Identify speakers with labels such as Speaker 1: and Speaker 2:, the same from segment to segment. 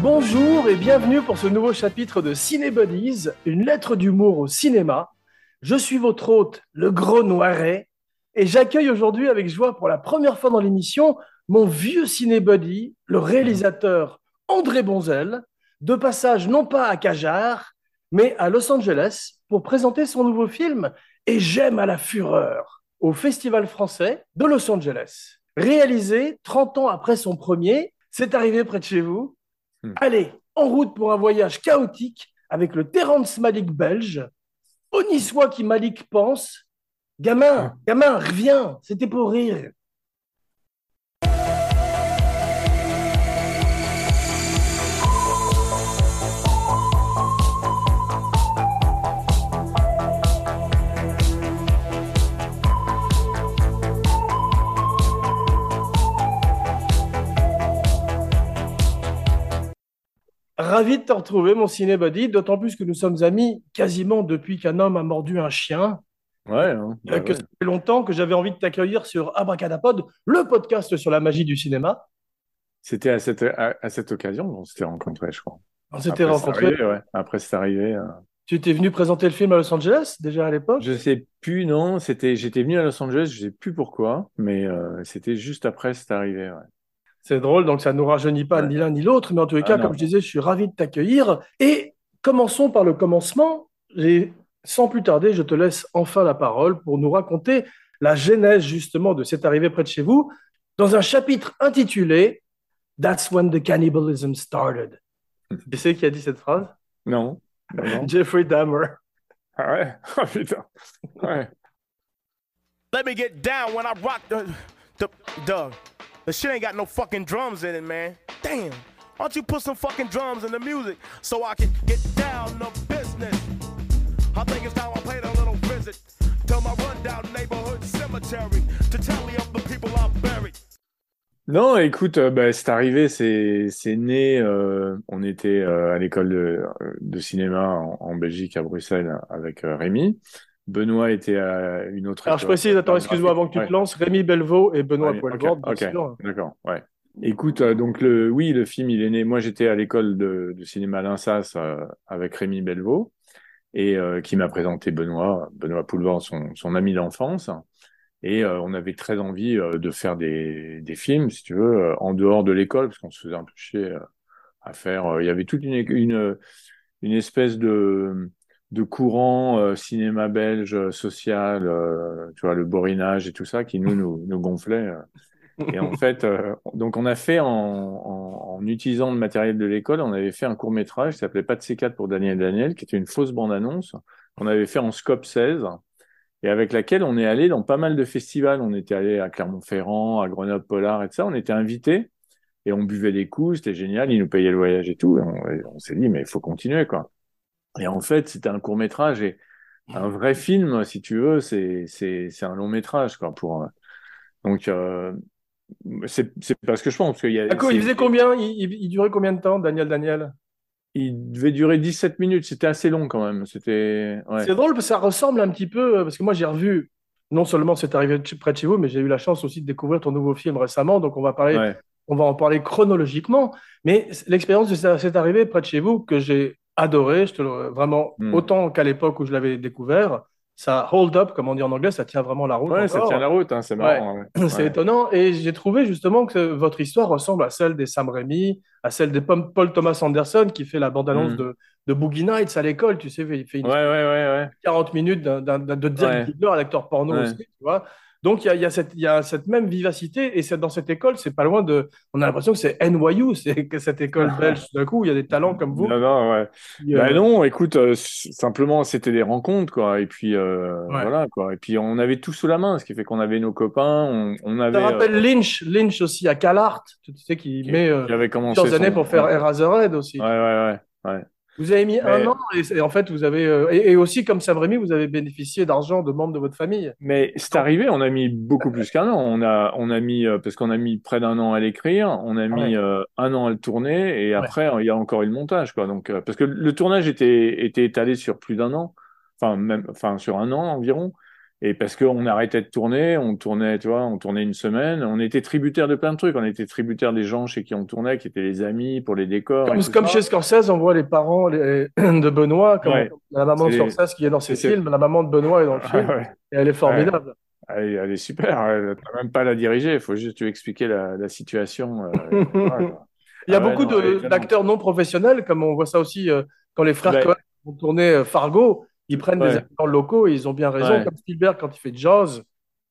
Speaker 1: Bonjour et bienvenue pour ce nouveau chapitre de Ciné Buddies, une lettre d'humour au cinéma. Je suis votre hôte, le gros Noiret, et j'accueille aujourd'hui avec joie pour la première fois dans l'émission mon vieux ciné buddy, le réalisateur André Bonzel, de passage non pas à Cajar, mais à Los Angeles pour présenter son nouveau film Et j'aime à la fureur au Festival français de Los Angeles. Réalisé 30 ans après son premier, c'est arrivé près de chez vous.
Speaker 2: Hmm.
Speaker 1: Allez, en route pour un voyage chaotique avec le Terrence Malik belge. Au niçois qui Malik pense. Gamin, gamin, reviens, c'était pour rire. Ravi de te retrouver, mon cinébody, d'autant plus que nous sommes amis quasiment depuis qu'un homme a mordu un chien.
Speaker 2: Ouais, hein,
Speaker 1: Euh,
Speaker 2: bah
Speaker 1: que
Speaker 2: ouais.
Speaker 1: ça fait longtemps que j'avais envie de t'accueillir sur Abracadapod, le podcast sur la magie du cinéma.
Speaker 2: C'était à cette, à, à cette occasion qu'on s'était rencontrés, je crois.
Speaker 1: On s'était rencontrés.
Speaker 2: arrivé, ouais. Après, c'est arrivé. euh,
Speaker 1: Tu étais venu présenter le film à Los Angeles déjà à l'époque?
Speaker 2: Je sais plus, non. C'était, j'étais venu à Los Angeles, je sais plus pourquoi, mais euh, c'était juste après, c'est arrivé. Ouais.
Speaker 1: C'est drôle, donc ça ne nous rajeunit pas
Speaker 2: Ouais.
Speaker 1: ni l'un ni l'autre, mais en tous les
Speaker 2: Ah
Speaker 1: cas,
Speaker 2: non.
Speaker 1: comme je disais, je suis ravi de t'accueillir. Et commençons par le commencement. Et sans plus tarder, je te laisse enfin la parole pour nous raconter la genèse justement de cette arrivée près de chez vous dans un chapitre intitulé That's when the cannibalism started. Tu sais qui a dit cette phrase?
Speaker 2: Non. Non, non.
Speaker 1: Jeffrey Dahmer.
Speaker 2: Ah ouais? Oh putain. Ouais.
Speaker 3: Let me get down when I rock the the the the shit ain't got no fucking drums in it, man. Damn. Why don't you put some fucking drums in the music so I can get down to business? I think it's time I paid a little visit to my rundown neighborhood cemetery to tally up the people I've buried.
Speaker 2: Non, écoute, euh, bah, c'est arrivé, c'est né. euh, on était euh, à l'école de, de cinéma en, en Belgique, à Bruxelles, avec euh, Rémi. Benoît était à une autre
Speaker 1: Alors je précise, attends, excuse-moi avant que tu
Speaker 2: Ouais.
Speaker 1: te lances, Rémi Belvaux et Benoît
Speaker 2: Ouais,
Speaker 1: Poelvoort,
Speaker 2: ok,
Speaker 1: bien.
Speaker 2: D'accord, ouais. Écoute, euh, donc le, oui, le film, il est né. Moi, j'étais à l'école de, de cinéma Linsas euh, avec Rémi Belvaux et euh, qui m'a présenté Benoît, Benoît Poulvord, son, son ami d'enfance. Et euh, on avait très envie de faire des, des films, si tu veux, en dehors de l'école, parce qu'on se faisait un peu chier à faire. il y avait toute une, une, une espèce de, de courant euh, cinéma belge euh, social, euh, tu vois, le borinage et tout ça, qui nous, nous, nous gonflait. euh. Et en fait, euh, donc on a fait en, en, en utilisant le matériel de l'école, on avait fait un court métrage qui s'appelait Pas de C4 pour Daniel Daniel, qui était une fausse bande-annonce qu'on avait fait en scope 16 et avec laquelle on est allé dans pas mal de festivals. On était allé à Clermont-Ferrand, à Grenoble-Polar et tout ça. On était invités et on buvait des coups, c'était génial, ils nous payaient le voyage et tout. Et on, on s'est dit, mais il faut continuer, quoi. Et en fait, c'était un court métrage et un vrai film, si tu veux, c'est un long métrage, quoi. Pour euh, donc euh, c'est c'est parce que je pense qu'il y a
Speaker 1: D'accord, il faisait combien? Il, il- il durait combien de temps, Daniel Daniel?
Speaker 2: Il devait durer 17 minutes. C'était assez long quand même. C'était ouais.
Speaker 1: C'est drôle parce que ça ressemble un petit peu, euh, parce que moi j'ai revu, non seulement c'est arrivé près de chez vous, mais j'ai eu la chance aussi de découvrir ton nouveau film récemment, donc on va parler,
Speaker 2: Ouais.
Speaker 1: on va en parler chronologiquement. Mais l'expérience de cette arrivée près de chez vous que j'ai adoré, je te le, vraiment
Speaker 2: Mm.
Speaker 1: autant qu'à l'époque où je l'avais découvert, ça hold up, comme on dit en anglais, ça tient vraiment la route.
Speaker 2: Ouais, ça tient la route, hein, c'est marrant. ouais.
Speaker 1: C'est
Speaker 2: Ouais.
Speaker 1: étonnant. Et j'ai trouvé justement que votre histoire ressemble à celle des Sam Raimi, à celle des Paul Thomas Anderson qui fait la bande-annonce
Speaker 2: Mm.
Speaker 1: de, de Boogie Nights à l'école. Tu sais, il fait une
Speaker 2: Ouais, ouais, ouais, ouais.
Speaker 1: 40 minutes d'un, d'un- de Dirk
Speaker 2: Ouais.
Speaker 1: Diggler, un acteur porno aussi, tu vois. Donc, il y a, y, cette- il y a cette même vivacité. Et c'est, dans cette école, c'est pas loin de. On a l'impression que c'est NYU, c'est que cette école belge. D'un coup, il y a des talents comme vous.
Speaker 2: Non, non, ouais.
Speaker 1: qui,
Speaker 2: Bah
Speaker 1: euh,
Speaker 2: non, écoute, euh, simplement, c'était des rencontres, quoi. Et puis, euh,
Speaker 1: Ouais.
Speaker 2: voilà, quoi. Et puis, on avait tout sous la main, ce qui fait qu'on avait nos copains, on, on
Speaker 1: Ça
Speaker 2: avait, euh,
Speaker 1: rappelle Lynch, Lynch aussi à CalArt, tu sais, qui
Speaker 2: qui,
Speaker 1: met
Speaker 2: qui avait commencé
Speaker 1: plusieurs années
Speaker 2: son-
Speaker 1: pour faire Eraserhead aussi.
Speaker 2: ouais, ouais, ouais.
Speaker 1: Vous avez mis un an et, et en fait, vous avez. euh, et, et aussi, comme Sam Raimi, vous avez bénéficié d'argent de membres de votre famille.
Speaker 2: Mais c'est arrivé, on a mis beaucoup plus qu'un an. On a, on a mis, euh, parce qu'on a mis près d'un an à l'écrire, on a mis euh, un an à le tourner, et après, il y a encore eu le montage, quoi. Donc, euh, parce que le tournage était, était étalé sur plus d'un an. enfin même, enfin sur un an environ. Et parce qu'on arrêtait de tourner, on tournait, tu vois, on tournait une semaine, on était tributaire de plein de trucs, on était tributaire des gens chez qui on tournait, qui étaient les amis pour les décors.
Speaker 1: Comme, chez Scorsese, on voit les parents les- de Benoît, comme
Speaker 2: Ouais.
Speaker 1: la maman de Scorsese qui est dans ses films, la maman de Benoît est dans le
Speaker 2: Ah,
Speaker 1: film,
Speaker 2: ouais.
Speaker 1: et elle est formidable.
Speaker 2: Elle, elle est super, elle t'as même pas à la diriger, il faut juste lui expliquer la, la situation. euh.
Speaker 1: Il y a
Speaker 2: Ah
Speaker 1: beaucoup
Speaker 2: non,
Speaker 1: d'acteurs non professionnels, comme on voit ça aussi euh, quand les frères. Coen ont tourné euh, Fargo, ils prennent des acteurs locaux et ils ont bien raison,
Speaker 2: Ouais.
Speaker 1: comme Spielberg quand il fait Jaws.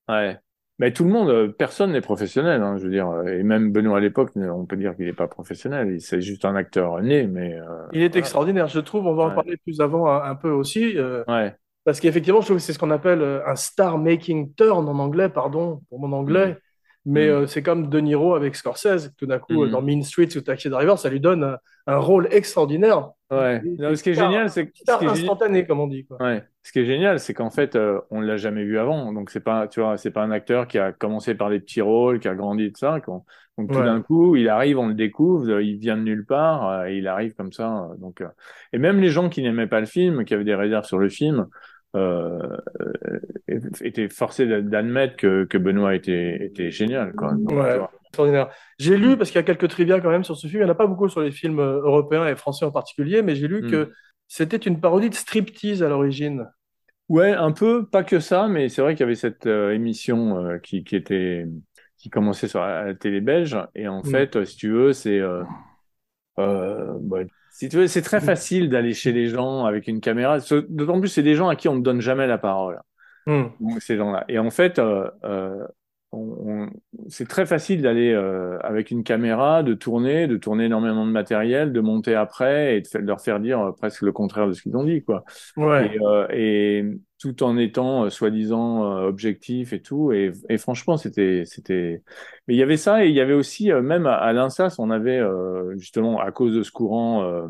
Speaker 2: Ouais. Mais tout le monde, euh, personne n'est professionnel, hein, je veux dire. Et même Benoît à l'époque, on peut dire qu'il n'est pas professionnel. C'est juste un acteur né, mais euh,
Speaker 1: Il est
Speaker 2: voilà.
Speaker 1: extraordinaire, je trouve. On va en parler plus avant un, un peu aussi, euh,
Speaker 2: Ouais.
Speaker 1: parce qu'effectivement, je trouve que c'est ce qu'on appelle euh, un star making turn en anglais, pardon pour mon anglais. Mais
Speaker 2: Mm.
Speaker 1: euh, c'est comme De Niro avec Scorsese, tout d'un coup,
Speaker 2: Mm.
Speaker 1: dans Mean Streets ou Taxi Driver, ça lui donne un, un rôle extraordinaire.
Speaker 2: Ouais. Non, ce qui est génial, c'est ce
Speaker 1: instantané, comme on dit. Quoi.
Speaker 2: Ouais. Ce qui est génial, c'est qu'en fait, euh, on l'a jamais vu avant. Donc c'est pas, tu vois, c'est pas un acteur qui a commencé par des petits rôles, qui a grandi de ça. Donc tout
Speaker 1: Ouais.
Speaker 2: d'un coup, il arrive, on le découvre, euh, il vient de nulle part, euh, et il arrive comme ça. donc et même les gens qui n'aimaient pas le film, qui avaient des réserves sur le film, euh, euh, étaient forcés d'a- d'admettre que, que Benoît était était génial, quoi. Donc,
Speaker 1: Ouais. Extraordinaire. J'ai lu, parce qu'il y a quelques trivia quand même sur ce film, il n'y en a pas beaucoup sur les films euh, européens et français en particulier, mais j'ai lu
Speaker 2: Mm.
Speaker 1: que c'était une parodie de striptease à l'origine.
Speaker 2: Ouais, un peu, pas que ça, mais c'est vrai qu'il y avait cette euh, émission euh, qui, qui était qui commençait sur la, la télé belge et en
Speaker 1: Mm.
Speaker 2: fait, si tu veux, c'est bah, si tu veux, c'est très facile d'aller chez les gens avec une caméra. D'autant plus, c'est des gens à qui on ne donne jamais la parole.
Speaker 1: Mm.
Speaker 2: Donc, ces gens-là. Et en fait, euh, euh, on, on- c'est très facile d'aller euh, avec une caméra, de tourner, de tourner énormément de matériel, de monter après et de, leur faire dire euh, presque le contraire de ce qu'ils ont dit, quoi
Speaker 1: Ouais.
Speaker 2: et, euh, et tout en étant euh, soi-disant objectif et tout. Et, et franchement, c'était, c'était. Mais il y avait ça et il y avait aussi même à, à l'INSAS, on avait euh, justement à cause de ce courant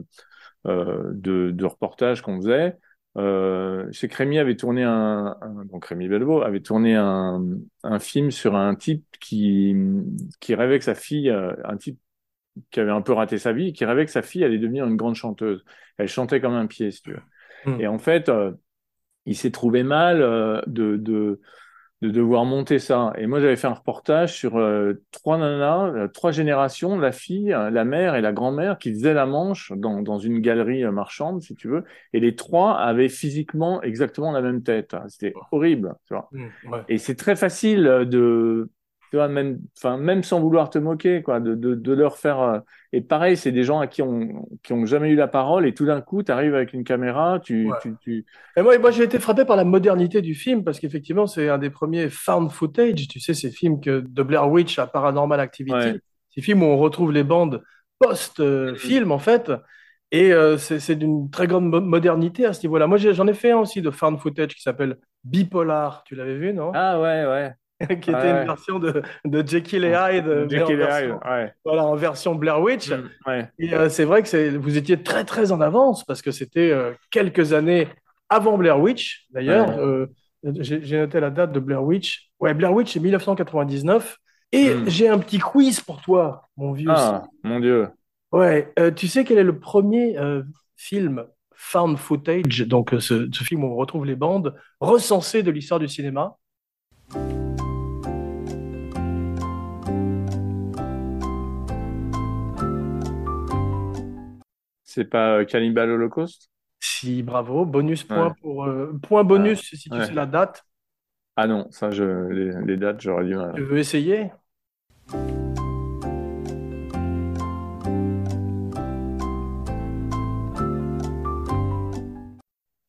Speaker 2: de, de reportage qu'on faisait. Euh, chez Crémy avait tourné un, un- donc Rémi Belvaux avait tourné un, un film sur un type qui qui rêvait que sa fille, euh, un type qui avait un peu raté sa vie, qui rêvait que sa fille allait devenir une grande chanteuse. Elle chantait comme un pied, si tu veux.
Speaker 1: Mm.
Speaker 2: Et en fait, euh, il s'est trouvé mal euh, de, de, de devoir monter ça. Et moi, j'avais fait un reportage sur euh, trois nanas, euh, trois générations, la fille, euh, la mère et la grand-mère, qui faisaient la manche dans, dans une galerie euh, marchande, si tu veux. Et les trois avaient physiquement exactement la même tête. C'était horrible, tu vois.
Speaker 1: Mm. Ouais.
Speaker 2: Et c'est très facile de, tu vois, même, enfin, même sans vouloir te moquer, quoi, de, de, de leur faire. euh, Et pareil, c'est des gens à qui on, qui ont jamais eu la parole, et tout d'un coup, tu arrives avec une caméra, tu,
Speaker 1: Ouais.
Speaker 2: tu, tu,
Speaker 1: Et moi, moi j'ai été frappé par la modernité du film parce qu'effectivement, c'est un des premiers found footage, tu sais, ces films que, de Blair Witch à Paranormal Activity,
Speaker 2: Ouais.
Speaker 1: ces films où on retrouve les bandes post-film en fait. Et euh, c'est d'une très grande mo- modernité à ce niveau-là. Moi, j'en ai fait un aussi de found footage qui s'appelle Bipolar. Tu l'avais vu, non?
Speaker 2: Ah ouais, ouais.
Speaker 1: Qui était
Speaker 2: ouais.
Speaker 1: une version de, de Jekyll et Hyde, en
Speaker 2: Jekyll et Hyde,
Speaker 1: version,
Speaker 2: ouais.
Speaker 1: voilà, en version Blair Witch.
Speaker 2: Mm, ouais.
Speaker 1: Et euh, c'est vrai que vous étiez très très en avance parce que c'était euh, quelques années avant Blair Witch. D'ailleurs, euh, j'ai noté la date de Blair Witch. Ouais, Blair Witch, c'est 1999. Et
Speaker 2: Mm.
Speaker 1: j'ai un petit quiz pour toi, mon vieux.
Speaker 2: Ah, mon Dieu.
Speaker 1: Ouais, euh, tu sais quel est le premier euh, film found footage, donc euh, ce, ce film où on retrouve les bandes, recensé de l'histoire du cinéma?
Speaker 2: C'est pas euh, Cannibal Holocaust?
Speaker 1: Si, bravo. Bonus point
Speaker 2: Ouais.
Speaker 1: pour euh, point bonus si tu
Speaker 2: ouais.
Speaker 1: sais la date.
Speaker 2: Ah non, ça, je, les, les dates, j'aurais mal.
Speaker 1: Tu veux essayer?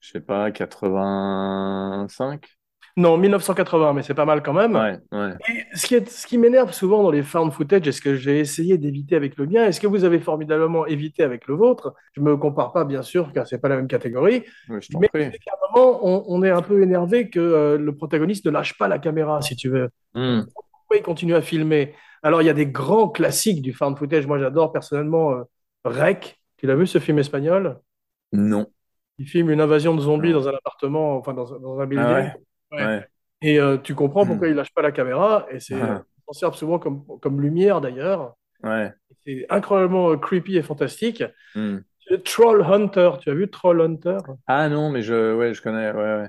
Speaker 2: Je sais pas, 85?
Speaker 1: Non, 1980, mais c'est pas mal quand même.
Speaker 2: Ouais, ouais.
Speaker 1: Et ce qui est, ce qui m'énerve souvent dans les found footage, et ce que j'ai essayé d'éviter avec le mien, et ce que vous avez formidablement évité avec le vôtre, je me compare pas bien sûr, car c'est pas la même catégorie,
Speaker 2: je
Speaker 1: mais c'est qu'à un moment, on, on est un peu énervé que euh, le protagoniste ne lâche pas la caméra, si tu veux.
Speaker 2: Mm.
Speaker 1: Pourquoi il continue à filmer? Alors, il y a des grands classiques du found footage. Moi, j'adore personnellement euh, Rec. Tu l'as vu ce film espagnol?
Speaker 2: Non.
Speaker 1: Il filme une invasion de zombies
Speaker 2: Non.
Speaker 1: dans un appartement, enfin dans, un- dans un
Speaker 2: Ah
Speaker 1: building.
Speaker 2: Ouais.
Speaker 1: Ouais. Et euh, tu comprends
Speaker 2: Hmm.
Speaker 1: pourquoi il lâche pas la caméra. Et c'est,
Speaker 2: Ah.
Speaker 1: on s'en sert souvent comme, comme lumière d'ailleurs.
Speaker 2: Ouais.
Speaker 1: C'est incroyablement euh, creepy et fantastique.
Speaker 2: Mm.
Speaker 1: Troll Hunter, tu as vu Troll Hunter?
Speaker 2: Ah non, mais je, ouais, je connais. Ouais, ouais.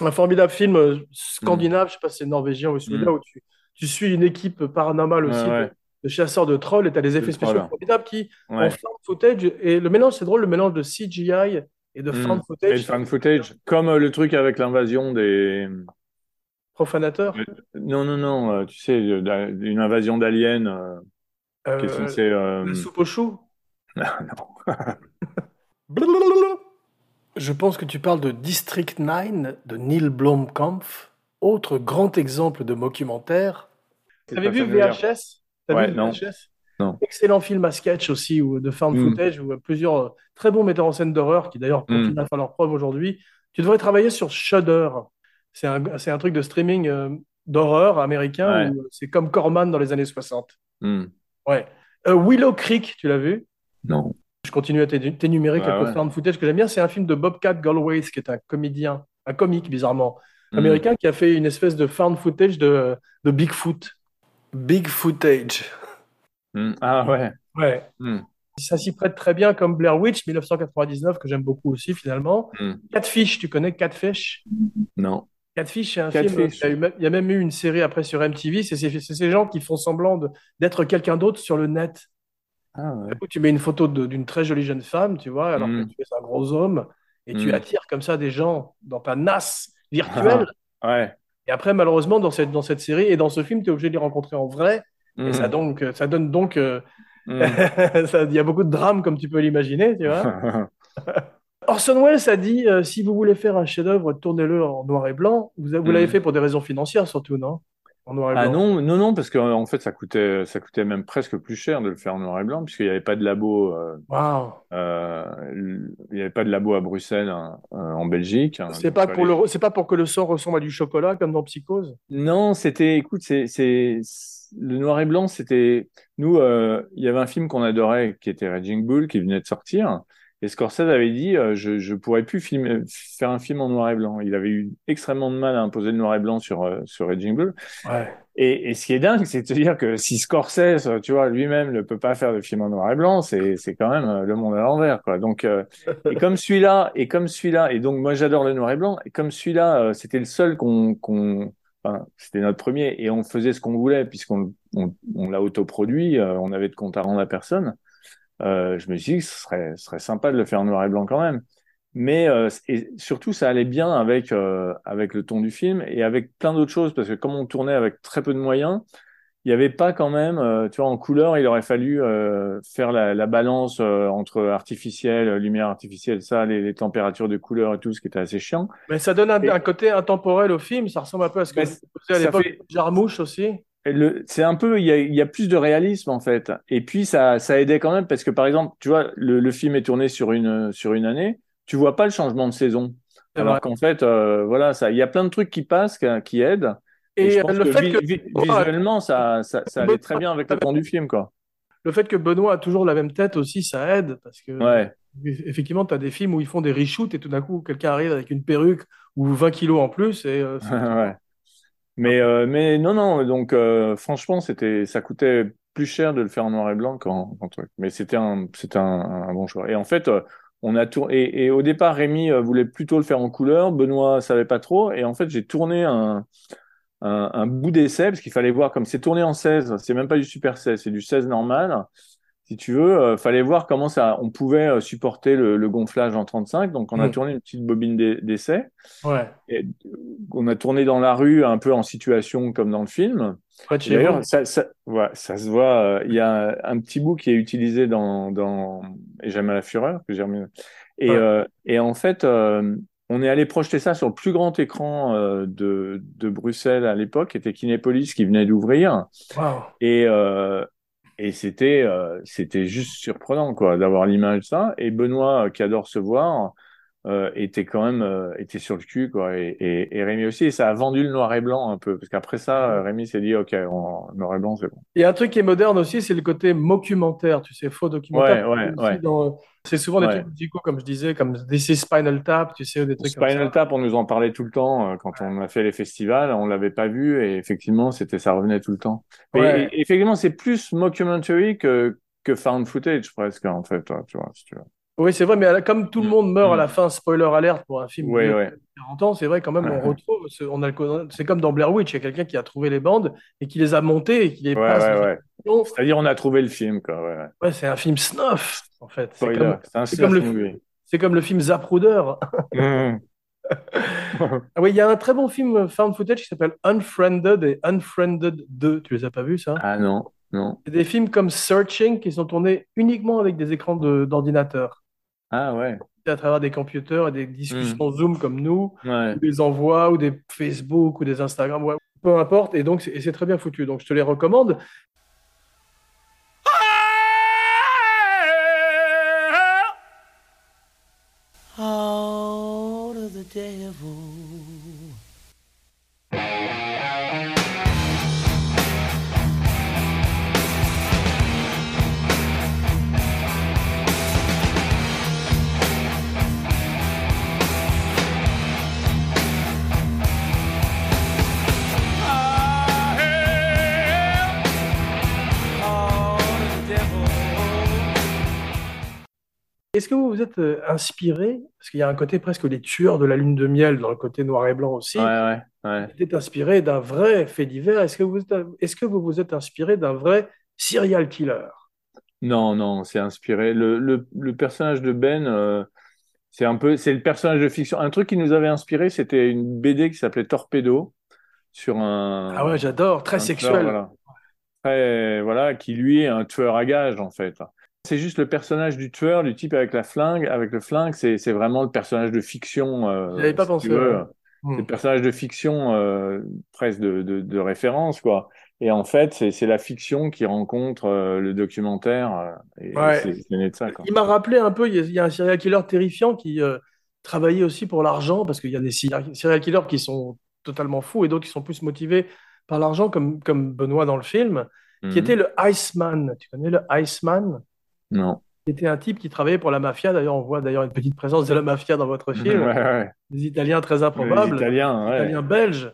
Speaker 1: Un formidable film euh,
Speaker 2: Hmm.
Speaker 1: scandinave, je sais pas si c'est norvégien ou celui-là,
Speaker 2: Hmm.
Speaker 1: où tu, tu suis une équipe paranormale aussi de, de chasseurs de trolls et tu as des effets spéciaux formidables qui, found footage, et le mélange, c'est drôle, le mélange de CGI et de
Speaker 2: Hmm. Et
Speaker 1: footage,
Speaker 2: le fan footage, comme euh, le truc avec l'invasion des.
Speaker 1: profanateur.
Speaker 2: Non, non, non, euh, tu sais, euh, une invasion d'aliens euh, qui est
Speaker 1: Euh,
Speaker 2: censée. euh,
Speaker 1: la soupe aux choux.
Speaker 2: non.
Speaker 1: Je pense que tu parles de District 9 de Neil Blomkamp, autre grand exemple de documentaire.
Speaker 2: C'est
Speaker 1: T'avais vu. VHS? T'as
Speaker 2: Ouais,
Speaker 1: vu
Speaker 2: non.
Speaker 1: VHS?
Speaker 2: Non.
Speaker 1: Excellent film à sketch aussi, ou de found
Speaker 2: Mm.
Speaker 1: footage, où plusieurs euh, très bons metteurs en scène d'horreur qui d'ailleurs
Speaker 2: Mm.
Speaker 1: continuent à faire leur preuve aujourd'hui. Tu devrais travailler sur Shudder. C'est un, c'est un truc de streaming euh, d'horreur américain
Speaker 2: Ouais.
Speaker 1: où c'est comme Corman dans les années 60.
Speaker 2: Hmm.
Speaker 1: Ouais. Euh, Willow Creek, tu l'as vu?
Speaker 2: Non.
Speaker 1: Je continue à t'é- t'énumérer
Speaker 2: Ouais,
Speaker 1: quelques
Speaker 2: ouais.
Speaker 1: found footage que j'aime bien. C'est un film de Bobcat Goldthwait, qui est un comédien, un comique bizarrement, américain, qui a fait une espèce de found footage de, de Bigfoot. Big footage.
Speaker 2: Hmm. Ah ouais.
Speaker 1: Ouais.
Speaker 2: Hmm.
Speaker 1: Ça s'y prête très bien comme Blair Witch 1999, que j'aime beaucoup aussi finalement.
Speaker 2: Hmm.
Speaker 1: Catfish, tu connais Catfish?
Speaker 2: Non.
Speaker 1: Catfish, c'est un
Speaker 2: Catfish.
Speaker 1: film. Il y, a eu même- il y a même eu une série après sur MTV. C'est ces gens qui font semblant de- d'être quelqu'un d'autre sur le net.
Speaker 2: Ah ouais.
Speaker 1: Coup, tu mets une photo de- d'une très jolie jeune femme, tu vois, alors
Speaker 2: Mm.
Speaker 1: que tu es un gros homme, et tu attires comme ça des gens dans ta NAS virtuelle.
Speaker 2: Ouais.
Speaker 1: Et après, malheureusement, dans cette, dans cette série et dans ce film, tu es obligé de les rencontrer en vrai. Et
Speaker 2: Hmm.
Speaker 1: ça, donc, ça donne donc. euh,
Speaker 2: Hmm.
Speaker 1: Il y a beaucoup de drame, comme tu peux l'imaginer, tu vois. Orson Welles a dit euh, si vous voulez faire un chef-d'œuvre, tournez-le en noir et blanc. Vous, vous l'avez
Speaker 2: Mm.
Speaker 1: fait pour des raisons financières, surtout, non? En noir et
Speaker 2: Ah
Speaker 1: blanc.
Speaker 2: non, non, non, parce que en fait, ça coûtait, ça coûtait même presque plus cher de le faire en noir et blanc, puisqu'il n'y avait pas de labo, euh, euh, il n'y avait pas de labo à Bruxelles, hein, euh, en Belgique. hein,
Speaker 1: C'est pas pour le, c'est pas pour que le sang ressemble à du chocolat, comme dans Psychose?
Speaker 2: Non, c'était, écoute, c'est, c'est, le noir et blanc, c'était, nous, euh, il y avait un film qu'on adorait, qui était Raging Bull, qui venait de sortir, et Scorsese avait dit, euh, je, je pourrais plus filmer, faire un film en noir et blanc. Il avait eu extrêmement de mal à imposer le noir et blanc sur, euh, sur Raging Bull.
Speaker 1: Ouais.
Speaker 2: Et, et ce qui est dingue, c'est de se dire que si Scorsese, tu vois, lui-même ne peut pas faire de film en noir et blanc, c'est quand même euh, le monde à l'envers, quoi. Donc, euh, et comme celui-là, et comme celui-là, et donc moi j'adore le noir et blanc, et comme celui-là, c'était le seul qu'on, qu'on, c'était notre premier, et on faisait ce qu'on voulait puisqu'on on, on l'a autoproduit, euh, on avait de compte à rendre à personne. Euh, je me suis dit que ce serait, ce serait sympa de le faire en noir et blanc quand même. Mais euh, et surtout, ça allait bien avec avec le ton du film et avec plein d'autres choses parce que comme on tournait avec très peu de moyens, il n'y avait pas quand même, euh, tu vois, en couleur, il aurait fallu euh, faire la, la balance euh, entre artificiel, lumière artificielle, ça, les, les températures de couleur et tout, ce qui était assez chiant.
Speaker 1: Mais ça donne un,
Speaker 2: Et-
Speaker 1: un côté intemporel au film. Ça ressemble un peu à ce que vous à l'époque.
Speaker 2: fait-
Speaker 1: Jarmouche aussi.
Speaker 2: C'est un peu, il y a, il y a plus de réalisme en fait. Et puis ça, ça aidait quand même parce que par exemple, tu vois, le, le film est tourné sur une sur une année, tu vois pas le changement de saison. Alors qu'en fait, euh, voilà, ça, il y a plein de trucs qui passent, qui, qui aident. Et,
Speaker 1: euh, le
Speaker 2: que,
Speaker 1: fait que
Speaker 2: vi- visuellement, ça, ça, ça allait très bien avec le ton du film, quoi.
Speaker 1: le fait que Benoît a toujours la même tête aussi, ça aide parce que
Speaker 2: Ouais,
Speaker 1: effectivement, tu as des films où ils font des reshoots et tout d'un coup, quelqu'un arrive avec une perruque ou 20 kilos en plus et euh,
Speaker 2: ouais. Mais, euh, mais non, non, donc euh, franchement, c'était, ça coûtait plus cher de le faire en noir et blanc qu'en truc. Mais c'était un, c'était un, un bon choix. Et en fait, on a tourné, et, et au départ, Rémi voulait plutôt le faire en couleur, Benoît savait pas trop, et en fait, j'ai tourné un, un, un bout d'essai, parce qu'il fallait voir, comme c'est tourné en 16, c'est même pas du Super 16, c'est du 16 normal. Si tu veux, euh, fallait voir comment ça, on pouvait euh, supporter le, le gonflage en 35. Donc, on a
Speaker 1: Mm.
Speaker 2: tourné une petite bobine d'e- d'essai.
Speaker 1: ouais,
Speaker 2: Et on a tourné dans la rue, un peu en situation comme dans le film. D'ailleurs, ça, ça, ouais, ça se voit. euh, Il y a un petit bout qui est utilisé dans, dans Et jamais la fureur que j'ai remis. Et, euh, et en fait, on est allé projeter ça sur le plus grand écran euh, de, de Bruxelles à l'époque, qui était Kinépolis, qui venait d'ouvrir. Et, euh, et c'était euh, c'était juste surprenant quoi d'avoir l'image de ça. Et Benoît, qui adore se voir, était quand même était sur le cul quoi. Et, et, et Rémi aussi. Et ça a vendu le noir et blanc un peu parce qu'après ça, Rémi s'est dit ok, en noir et blanc c'est bon.
Speaker 1: Il y a un truc qui est moderne aussi, c'est le côté mockumentaire, tu sais, faux documentaire.
Speaker 2: Ouais, ouais,
Speaker 1: Aussi
Speaker 2: ouais.
Speaker 1: dans- C'est souvent des
Speaker 2: Ouais.
Speaker 1: trucs musicaux, comme je disais, comme This is Spinal Tap, tu sais, ou des trucs comme
Speaker 2: Spinal
Speaker 1: ça.
Speaker 2: Tap, on nous en parlait tout le temps euh, quand on a fait les festivals. On l'avait pas vu et effectivement, c'était ça revenait tout le temps. Mais
Speaker 1: Ouais.
Speaker 2: effectivement, c'est plus mockumentary que que found footage presque en fait. toi, Tu vois, si tu veux.
Speaker 1: Oui, c'est vrai, mais la- comme tout le
Speaker 2: Mm.
Speaker 1: monde meurt à
Speaker 2: Mm.
Speaker 1: la fin, spoiler alert pour un film
Speaker 2: Ouais,
Speaker 1: de
Speaker 2: ouais.
Speaker 1: 40 ans, c'est vrai quand même, on retrouve, ce- on a le co- c'est comme dans Blair Witch, il y a quelqu'un qui a trouvé les bandes et qui les a montées et qui les
Speaker 2: Ouais,
Speaker 1: passe.
Speaker 2: C'est-à-dire, on a trouvé le film, quoi. Ouais,
Speaker 1: c'est un film snuff, en fait. C'est
Speaker 2: Spoiler.
Speaker 1: comme, comme le- c'est comme le film Zapruder.
Speaker 2: Mhm.
Speaker 1: Ah oui, il y a un très bon film found footage qui s'appelle Unfriended et Unfriended 2. Tu les as pas vus, ça?
Speaker 2: Ah non, non.
Speaker 1: C'est des films comme Searching qui sont tournés uniquement avec des écrans de- d'ordinateur.
Speaker 2: Ah ouais.
Speaker 1: à travers des computers et des discussions
Speaker 2: Hmm.
Speaker 1: Zoom comme nous,
Speaker 2: Ouais.
Speaker 1: ou des envois, ou des Facebook, ou des Instagram, ouais, peu importe. Et donc, c'est et c'est très bien foutu. Donc, je te les recommande.
Speaker 4: Out of the devil.
Speaker 1: Est-ce que vous vous êtes euh, inspiré, parce qu'il y a un côté presque les tueurs de la lune de miel dans le côté noir et blanc aussi,
Speaker 2: Ouais, ouais, ouais.
Speaker 1: vous êtes inspiré d'un vrai fait divers. Est-ce que vous êtes, est-ce que vous vous êtes inspiré d'un vrai serial killer?
Speaker 2: Non, non, c'est inspiré. Le, le, le personnage de Ben, euh, c'est un peu, c'est le personnage de fiction. Un truc qui nous avait inspiré, c'était une BD qui s'appelait Torpedo sur un,
Speaker 1: Ah ouais, j'adore, très sexuel.
Speaker 2: tueur, voilà. Très, voilà, qui lui est un tueur à gages en fait. C'est juste le personnage du tueur, du type avec la flingue, avec le flingue, c'est vraiment le personnage de fiction. Euh,
Speaker 1: J'y avais pas
Speaker 2: si
Speaker 1: pensé, ouais. Hmm.
Speaker 2: C'est le personnage de fiction euh, presque de, de, de référence quoi. Et en fait, c'est la fiction qui rencontre euh, le documentaire. euh, et
Speaker 1: Ouais.
Speaker 2: c'est c'est né de ça quoi.
Speaker 1: Il m'a rappelé un peu, il y a, il y a un serial killer terrifiant qui euh, travaillait aussi pour l'argent, parce qu'il y a des serial serial killers qui sont totalement fous et d'autres qui sont plus motivés par l'argent, comme, comme Benoît dans le film, qui
Speaker 2: Mhm.
Speaker 1: était le Iceman. Tu connais le Iceman?
Speaker 2: Non.
Speaker 1: Qui était un type qui travaillait pour la mafia. D'ailleurs, on voit d'ailleurs une petite présence de la mafia dans votre film.
Speaker 2: Ouais, ouais.
Speaker 1: Des Italiens très
Speaker 2: Les
Speaker 1: improbables,
Speaker 2: Italiens,
Speaker 1: des
Speaker 2: ouais.
Speaker 1: Italiens belges,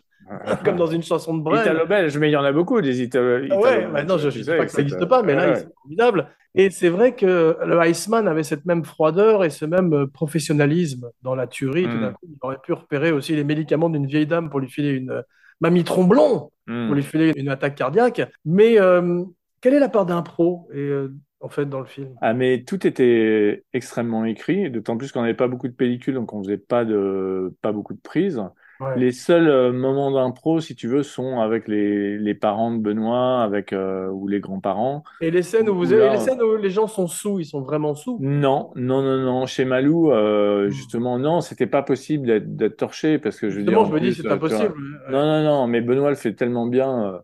Speaker 1: comme dans une chanson de Brel.
Speaker 2: Italo-belge, mais il y en a beaucoup des Italo.
Speaker 1: Ah ouais, bah non, je ne dis pas que ça n'existe pas, mais là,
Speaker 2: ouais,
Speaker 1: il- c'est formidable. Et c'est vrai que le Iceman avait cette même froideur et ce même euh, professionnalisme dans la tuerie. Tout d'un
Speaker 2: Mm.
Speaker 1: coup, il aurait pu repérer aussi les médicaments d'une vieille dame pour lui filer une euh, mamie tromblon, pour lui filer une attaque cardiaque. Mais euh, quelle est la part d'impro et, euh, en fait dans le film?
Speaker 2: Ah, mais tout était extrêmement écrit, d'autant plus qu'on n'avait pas beaucoup de pellicules, donc on faisait pas de, pas beaucoup de prises.
Speaker 1: Ouais.
Speaker 2: Les seuls euh, moments d'impro, si tu veux, sont avec les, les parents de Benoît, avec, euh, ou les grands-parents.
Speaker 1: Et les scènes où vous les scènes où les gens sont sous, ils sont vraiment sous?
Speaker 2: Non, non, non, non. Chez Malou, euh,
Speaker 1: Hmm.
Speaker 2: justement, non, c'était pas possible d'être, torché parce que je
Speaker 1: Justement,
Speaker 2: dire.
Speaker 1: je me dis, c'est pas
Speaker 2: euh, tu vois,
Speaker 1: possible.
Speaker 2: Non, non, non, mais Benoît le fait tellement bien.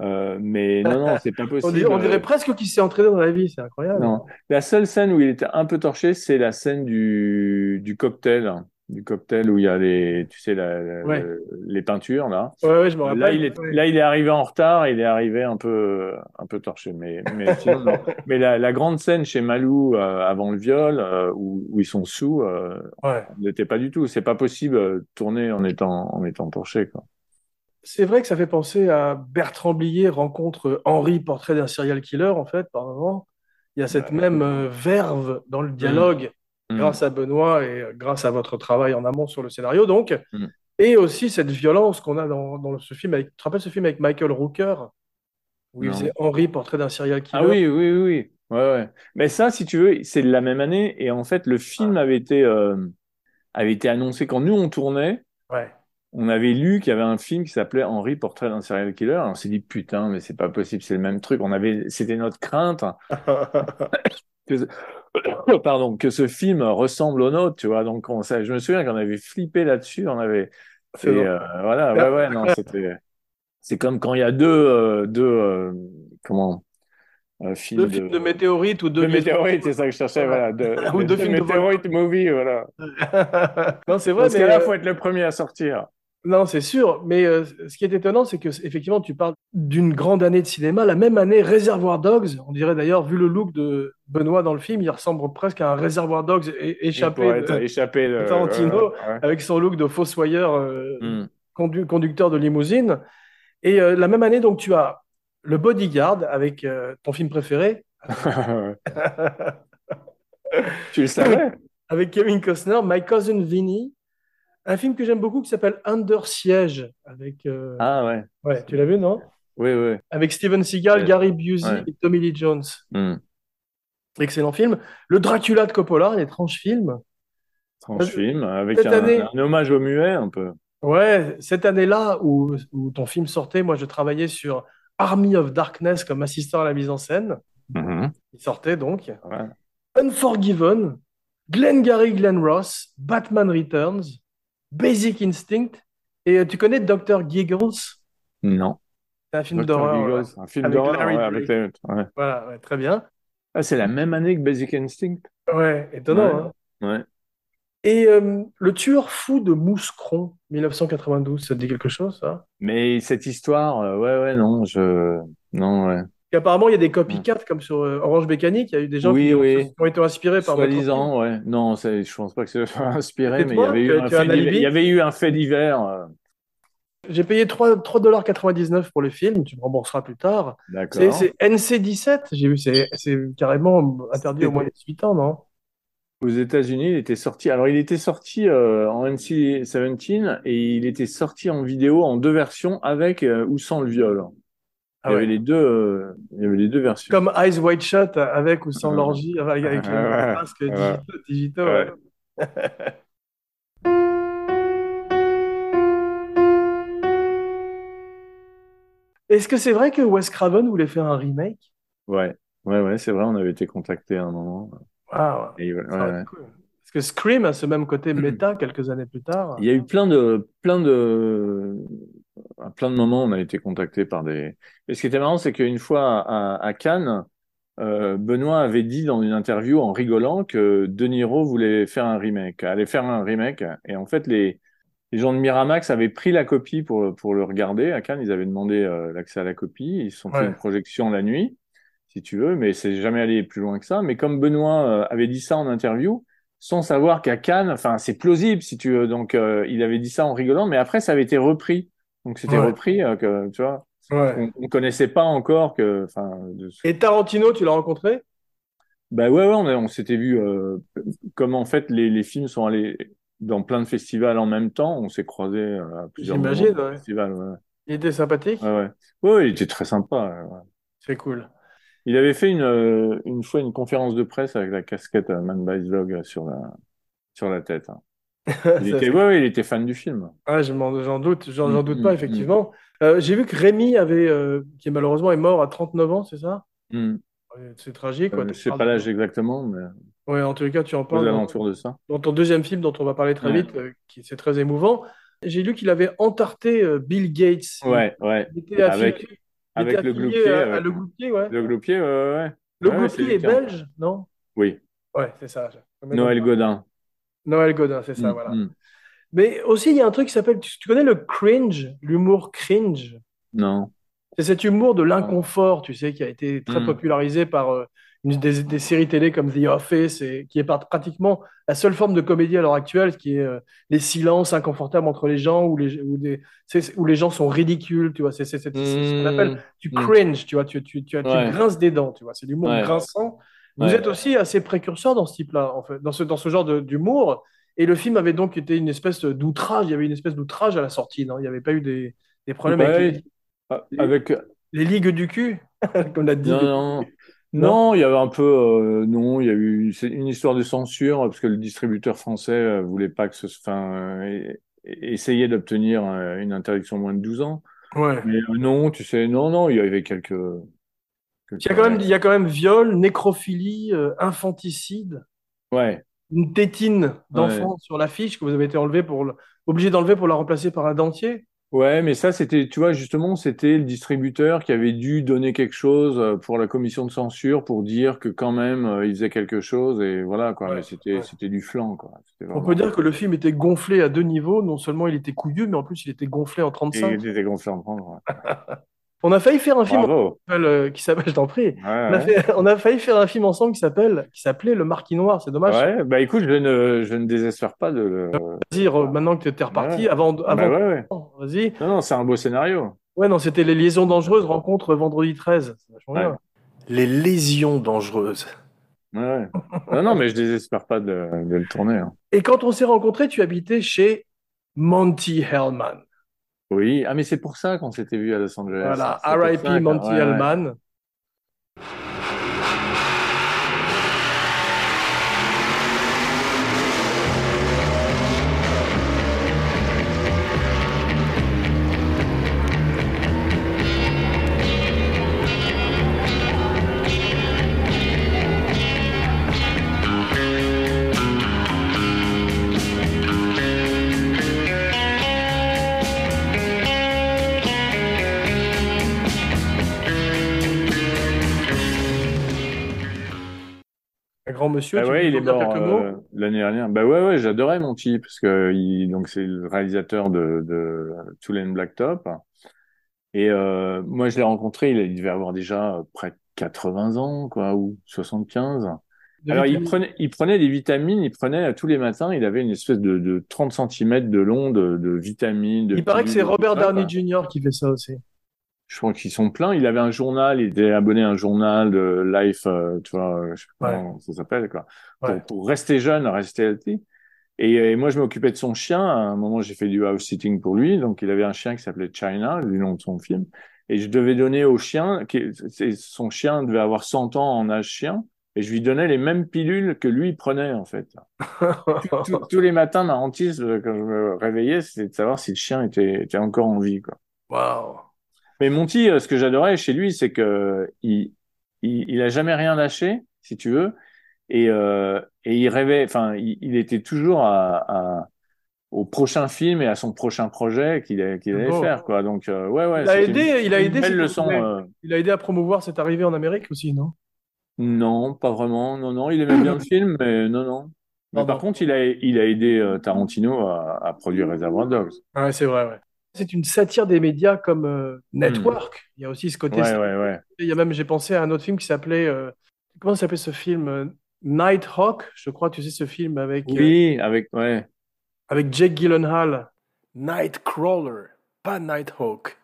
Speaker 2: Euh, mais non, non, c'est pas
Speaker 1: On
Speaker 2: possible.
Speaker 1: dirait, on dirait presque qu'il s'est entraîné dans la vie, c'est incroyable.
Speaker 2: Non. La seule scène où il était un peu torché, c'est la scène du, du cocktail. Du cocktail où il y a les, tu sais, la- la-
Speaker 1: Ouais.
Speaker 2: le- les peintures, là.
Speaker 1: Ouais, ouais, je me rappelle.
Speaker 2: Là, il est,
Speaker 1: Ouais.
Speaker 2: là, il est arrivé en retard, il est arrivé un peu, un peu torché. Mais, mais sinon, non. Mais la, la grande scène chez Malou, euh, avant le viol, euh, où, où ils sont sous, euh, n'était pas du tout. C'est pas possible tourner en étant, en étant torché, quoi.
Speaker 1: C'est vrai que ça fait penser à Bertrand Blier rencontre Henri, portrait d'un serial killer, en fait, par moment. Il y a cette même euh, verve dans le dialogue,
Speaker 2: Mm.
Speaker 1: grâce à Benoît et euh, grâce à votre travail en amont sur le scénario, donc.
Speaker 2: Mm.
Speaker 1: Et aussi cette violence qu'on a dans, dans ce film. Avec, tu te rappelles ce film avec Michael Rooker, où il faisait Henri, portrait d'un serial killer?
Speaker 2: Ah oui, oui, oui. Ouais, ouais. Mais ça, si tu veux, c'est de la même année. Et en fait, le film avait été, euh, avait été annoncé quand nous on tournait.
Speaker 1: Ouais.
Speaker 2: On avait lu qu'il y avait un film qui s'appelait Henri, portrait d'un serial killer. On s'est dit putain, mais c'est pas possible, c'est le même truc. On avait, c'était notre crainte que, ce- pardon, que ce film ressemble au nôtre, tu vois. Donc, on, ça, je me souviens qu'on avait flippé là-dessus. On avait,
Speaker 1: C'est
Speaker 2: et,
Speaker 1: bon.
Speaker 2: euh, voilà, ouais, ouais, non, c'était, c'est comme quand il y a deux, euh, deux, euh, comment, films
Speaker 1: Deux films de météorites ou deux
Speaker 2: de météorites, c'est ça que je cherchais, voilà. De,
Speaker 1: Ou deux films de
Speaker 2: météorites movie, voilà.
Speaker 1: Non, c'est vrai,
Speaker 2: Parce
Speaker 1: mais
Speaker 2: que là, faut être le premier à sortir.
Speaker 1: Non, c'est sûr, mais euh, ce qui est étonnant, c'est que effectivement, tu parles d'une grande année de cinéma. La même année, Réservoir Dogs, on dirait d'ailleurs, vu le look de Benoît dans le film, il ressemble presque à un Réservoir Dogs échappé de-
Speaker 2: échappé de,
Speaker 1: Tarantino.
Speaker 2: ouais,
Speaker 1: avec son look de fossoyeur euh,
Speaker 2: Hmm.
Speaker 1: condu- conducteur de limousine. Et euh, la même année, donc, tu as Le Bodyguard avec ton film préféré.
Speaker 2: Tu le savais?
Speaker 1: Avec Kevin Costner, My Cousin Vinny, un film que j'aime beaucoup qui s'appelle Under Siege, avec, euh,
Speaker 2: Ah ouais.
Speaker 1: ouais, tu l'as vu, non?
Speaker 2: Oui, oui.
Speaker 1: Avec Steven Seagal. Gary Busey
Speaker 2: Ouais.
Speaker 1: et Tommy Lee Jones.
Speaker 2: Hmm.
Speaker 1: Excellent film. Le Dracula de Coppola, un étrange film.
Speaker 2: Tranche film, avec un,
Speaker 1: année-
Speaker 2: un hommage au muet un peu.
Speaker 1: Ouais, cette année-là où, où ton film sortait, moi je travaillais sur Army of Darkness comme assistant à la mise en scène.
Speaker 2: Mhm.
Speaker 1: Il sortait donc.
Speaker 2: Ouais.
Speaker 1: Unforgiven, Glengarry Glen Ross, Batman Returns, Basic Instinct. Et euh, tu connais Dr. Giggles?
Speaker 2: Non.
Speaker 1: C'est un film
Speaker 2: Dr.
Speaker 1: d'horreur.
Speaker 2: Un film
Speaker 1: Avec
Speaker 2: d'horreur
Speaker 1: Larry
Speaker 2: ouais, avec les... ouais.
Speaker 1: Voilà, ouais, très bien.
Speaker 2: Ah, c'est la même année que Basic Instinct?
Speaker 1: Ouais, étonnant.
Speaker 2: Ouais.
Speaker 1: hein.
Speaker 2: Ouais.
Speaker 1: Et euh, Le tueur fou de Mouscron, 1992, ça te dit quelque chose, ça?
Speaker 2: Mais cette histoire, euh, ouais, ouais, non, je, non, ouais.
Speaker 1: Et apparemment, il y a des copycats comme sur euh, Orange Mécanique. Il y a eu des gens
Speaker 2: Oui,
Speaker 1: qui, ont,
Speaker 2: oui.
Speaker 1: qui ont été inspirés par.
Speaker 2: Soi-disant, ouais. Non, c'est- je pense pas que soit inspiré, mais il y avait eu un fait divers- il y avait eu un fait divers. euh,
Speaker 1: J'ai payé 3 3,99$ pour le film, tu me rembourseras plus tard. C'est
Speaker 2: D'accord.
Speaker 1: c'est NC-17, j'ai vu, c'est c'est carrément interdit au moins de 18 ans, non?
Speaker 2: Aux États-Unis, il était sorti. Alors, il était sorti euh, en NC-17 et il était sorti en vidéo en deux versions avec euh, ou sans le viol.
Speaker 1: Ah
Speaker 2: il y
Speaker 1: ouais.
Speaker 2: avait les deux, euh, il y avait les deux versions.
Speaker 1: Comme Eyes Wide Shut, avec ou sans l'orgie, avec, avec les masques
Speaker 2: Ouais.
Speaker 1: digitaux, digitaux,
Speaker 2: Ouais.
Speaker 1: ouais. Est-ce que c'est vrai que Wes Craven voulait faire un remake?
Speaker 2: Ouais, ouais, ouais, c'est vrai, on avait été contacté à un moment.
Speaker 1: Ah, ouais.
Speaker 2: Et, ouais, ouais.
Speaker 1: cool. Parce que Scream a ce même côté méta quelques années plus tard.
Speaker 2: Il y a eu plein de, plein de, à plein de moments, on a été contacté par des. Et ce qui était marrant, c'est qu'une fois à, à Cannes, euh, Benoît avait dit dans une interview en rigolant que De Niro voulait faire un remake, allait faire un remake. Et en fait, les, les gens de Miramax avaient pris la copie pour, pour le regarder. À Cannes, ils avaient demandé euh, l'accès à la copie. Ils se sont fait une projection la nuit, si tu veux, mais c'est jamais allé plus loin que ça. Mais comme Benoît euh, avait dit ça en interview, sans savoir qu'à Cannes, enfin, c'est plausible, si tu veux. Donc, euh, il avait dit ça en rigolant, mais après, ça avait été repris. Donc, c'était
Speaker 1: Ouais.
Speaker 2: repris, euh, que, tu vois.
Speaker 1: Ouais.
Speaker 2: On, on connaissait pas encore que, de
Speaker 1: Et Tarantino, tu l'as rencontré?
Speaker 2: bah ouais, ouais, on, s'était vu euh, comme en fait les, les films sont allés dans plein de festivals en même temps. On s'est croisés euh, à plusieurs
Speaker 1: J'imagine, ouais.
Speaker 2: festivals.
Speaker 1: Il était sympathique?
Speaker 2: ouais, il était très sympa.
Speaker 1: C'est cool.
Speaker 2: Il avait fait une euh, une fois une conférence de presse avec la casquette euh, Man by Vlog sur la sur la tête. hein. Il était, ouais, ouais, il était fan du film.
Speaker 1: Ah, j'en doute, j'en
Speaker 2: Mm,
Speaker 1: doute
Speaker 2: mm,
Speaker 1: pas,
Speaker 2: mm.
Speaker 1: effectivement. Euh, j'ai vu que Rémi avait, euh, qui malheureusement est mort à 39 ans, c'est ça? Ouais, C'est tragique, quoi.
Speaker 2: Euh, je sais pas
Speaker 1: de-
Speaker 2: l'âge exactement, mais
Speaker 1: Ouais, en tous cas, tu en
Speaker 2: aux
Speaker 1: parles dans,
Speaker 2: alentours de ça.
Speaker 1: dans ton deuxième film dont on va parler très
Speaker 2: Ouais.
Speaker 1: vite, euh, qui c'est très émouvant. J'ai lu qu'il avait entarté euh, Bill Gates.
Speaker 2: Ouais, ouais.
Speaker 1: Il était affilié,
Speaker 2: Avec
Speaker 1: il était
Speaker 2: avec le Gloupier,
Speaker 1: Le Gloupier, ouais.
Speaker 2: le Gloupier, ouais.
Speaker 1: Le Gloupier est belge, non?
Speaker 2: Oui.
Speaker 1: Ouais, c'est ça.
Speaker 2: Noël Godin.
Speaker 1: Noël Godin, c'est ça,
Speaker 2: Hmm,
Speaker 1: voilà.
Speaker 2: hmm.
Speaker 1: Mais aussi, il y a un truc qui s'appelle, tu, tu connais le cringe, l'humour cringe?
Speaker 2: Non.
Speaker 1: C'est cet humour de l'inconfort, tu sais, qui a été très
Speaker 2: Mm.
Speaker 1: popularisé par euh, une des, des séries télé comme The Office, et qui est pratiquement la seule forme de comédie à l'heure actuelle, qui est euh, les silences inconfortables entre les gens, où les, où des, où les gens sont ridicules, tu vois. C'est ce qu'on appelle du
Speaker 2: Mm.
Speaker 1: cringe, tu vois. Tu, tu, tu, tu
Speaker 2: Ouais.
Speaker 1: grinces des dents, tu vois. C'est l'humour
Speaker 2: Ouais.
Speaker 1: grinçant. Vous
Speaker 2: Ouais.
Speaker 1: êtes aussi assez précurseur dans ce type-là, en fait, dans ce, dans ce genre d'humour. Et le film avait donc été une espèce d'outrage, il y avait une espèce d'outrage à la sortie, non? Il n'y avait pas eu des, des problèmes avec les,
Speaker 2: Ah, Avec
Speaker 1: les ligues du cul, comme l'a dit.
Speaker 2: non, non, non, il y avait un peu euh, non, il y a eu une histoire de censure parce que le distributeur français euh, voulait pas que ce, enfin, euh, et- essayait d'obtenir euh, une interdiction moins de 12 ans.
Speaker 1: Ouais.
Speaker 2: Mais euh, non, tu sais, non, non, il y avait quelques. quelques-
Speaker 1: Il y a quand même, il y a quand même viol, nécrophilie, euh, infanticide,
Speaker 2: Ouais,
Speaker 1: une tétine d'enfant sur l'affiche que vous avez été enlevé pour obligé d'enlever pour la remplacer par un dentier.
Speaker 2: Ouais, mais ça c'était, tu vois, justement, c'était le distributeur qui avait dû donner quelque chose euh, pour la commission de censure pour dire que quand même euh, il faisait quelque chose et voilà quoi.
Speaker 1: Ouais,
Speaker 2: mais c'était,
Speaker 1: ouais.
Speaker 2: c'était du flan quoi. C'était
Speaker 1: On
Speaker 2: vraiment-
Speaker 1: peut dire que le film était gonflé à deux niveaux. Non seulement il était couillu, mais en plus il était gonflé en
Speaker 2: Et
Speaker 1: 35.
Speaker 2: il était gonflé en prendre. ouais.
Speaker 1: On a failli faire un film
Speaker 2: Bravo.
Speaker 1: ensemble, euh, qui s'appelle, je t'en prie.
Speaker 2: Ouais,
Speaker 1: On a,
Speaker 2: ouais.
Speaker 1: fait- on a failli faire un film ensemble qui s'appelle, qui s'appelait Le Marquis Noir. C'est dommage.
Speaker 2: Ouais, bah écoute, je ne, je ne désespère pas de le.
Speaker 1: Vas-y, re- maintenant que tu es reparti,
Speaker 2: Ouais.
Speaker 1: avant,
Speaker 2: Ah
Speaker 1: avant,
Speaker 2: bah ouais, ouais.
Speaker 1: vas-y.
Speaker 2: Non, non, c'est un beau scénario.
Speaker 1: Ouais, non, c'était les liaisons dangereuses rencontre vendredi 13. C'est vachement
Speaker 2: Ouais.
Speaker 1: bien. Les lésions dangereuses.
Speaker 2: Ouais, ouais. Non, non, mais je désespère pas de, de le tourner. hein.
Speaker 1: Et quand on s'est rencontrés, tu habitais chez Monty Hellman.
Speaker 2: Oui, ah, mais c'est pour ça qu'on s'était vu à Los Angeles.
Speaker 1: Voilà, R.I.P. Monty
Speaker 2: ouais, ouais.
Speaker 1: Un grand monsieur.
Speaker 2: Bah ouais, il est mort euh, l'année dernière. Bah ouais, ouais, j'adorais Monty parce que il, donc c'est le réalisateur de, de Tulane Blacktop. Et euh, moi, je l'ai rencontré, il, il devait avoir déjà euh, près de 80 ans, quoi, ou 75.
Speaker 1: de
Speaker 2: Alors, il prenait, il prenait des vitamines, il prenait euh, tous les matins, il avait une espèce de, de 30 cm de long de, de vitamines.
Speaker 1: Il paraît que c'est Robert Downey. Jr. qui fait ça aussi.
Speaker 2: Je crois qu'ils sont pleins. Il avait un journal, il était abonné à un journal de Life, euh, tu vois, euh, je sais pas
Speaker 1: Ouais.
Speaker 2: comment ça s'appelle, quoi. Pour,
Speaker 1: Ouais.
Speaker 2: pour rester jeune, rester healthy. Et, et moi, je m'occupais de son chien. À un moment, j'ai fait du house sitting pour lui. Donc, il avait un chien qui s'appelait China, du nom de son film. Et je devais donner au chien, qui, son chien devait avoir 100 ans en âge chien. Et je lui donnais les mêmes pilules que lui prenait, en fait. Tous- tous les matins, ma hantise, euh, quand je me réveillais, c'était de savoir si le chien était, était encore en vie, quoi.
Speaker 1: Waouh.
Speaker 2: Mais Monty, euh, ce que j'adorais chez lui, c'est que il, il, il a jamais rien lâché, si tu veux, et, euh, et il rêvait, enfin, il, il était toujours à, à- au prochain film et à son prochain projet qu'il allait
Speaker 1: Bon.
Speaker 2: faire, quoi. Donc, euh, ouais, ouais,
Speaker 1: Il a aidé-
Speaker 2: une,
Speaker 1: il a aidé,
Speaker 2: belle leçon. euh,
Speaker 1: Il a aidé à promouvoir cette arrivée en Amérique aussi, non?
Speaker 2: Non, pas vraiment. Non, non, il aimait bien le film, mais non, non. Mais
Speaker 1: Non,
Speaker 2: par
Speaker 1: non.
Speaker 2: contre, il a, il a aidé Tarantino à, à produire Reservoir Dogs.
Speaker 1: Ouais, c'est vrai, ouais. C'est une satire des médias comme euh, Network. Il y a aussi ce côté.
Speaker 2: Hmm. Ouais, ouais, ouais.
Speaker 1: Il y a même, j'ai pensé à un autre film qui s'appelait. euh, comment s'appelait ce film euh, Nighthawk, je crois, tu sais, ce film avec, euh,
Speaker 2: Oui, avec, ouais.
Speaker 1: avec Jake Gyllenhaal. Nightcrawler, pas Nighthawk.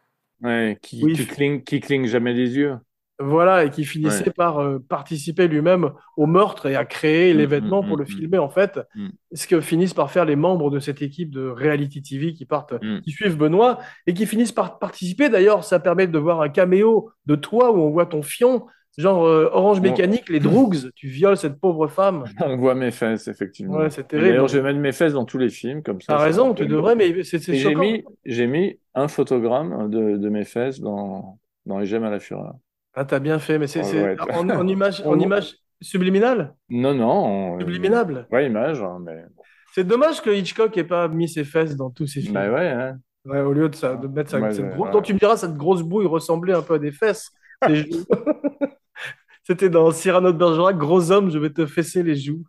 Speaker 2: Ouais, qui,
Speaker 1: Oui,
Speaker 2: qui cligne, qui cligne jamais des yeux.
Speaker 1: Voilà, et qui finissait par euh, participer lui-même au meurtre et à créer
Speaker 2: Mm,
Speaker 1: l'événement
Speaker 2: mm,
Speaker 1: pour
Speaker 2: mm,
Speaker 1: le
Speaker 2: mm.
Speaker 1: filmer, en fait. Ce que finissent par faire les membres de cette équipe de reality TV qui partent, qui suivent Benoît et qui finissent par participer. D'ailleurs, ça permet de voir un caméo de toi où on voit ton fion, genre euh, Orange. Mécanique, les Droogs, tu violes cette pauvre femme.
Speaker 2: On voit mes fesses, effectivement.
Speaker 1: Ouais, c'est
Speaker 2: Et
Speaker 1: terrible.
Speaker 2: D'ailleurs, je vais mettre mes fesses dans tous les films, comme ça.
Speaker 1: T'as raison, tu devrais, mais c'est
Speaker 2: j'ai mis, j'ai mis un photogramme de, de mes fesses dans, dans les gemmes à la fureur.
Speaker 1: Ah, t'as bien fait, mais c'est
Speaker 2: Ouais, ouais.
Speaker 1: en, en image, en image subliminale,
Speaker 2: Non, non. on-
Speaker 1: subliminable.
Speaker 2: Ouais, image, hein, mais.
Speaker 1: C'est dommage que Hitchcock ait pas mis ses fesses dans tous ses films.
Speaker 2: Bah ouais, hein.
Speaker 1: Ouais, au lieu de, ça, de mettre
Speaker 2: Ouais,
Speaker 1: cette
Speaker 2: ouais.
Speaker 1: Quand tu me diras, cette grosse bouille ressemblait un peu à des fesses. C'était dans Cyrano de Bergerac, gros homme, je vais te fesser les joues.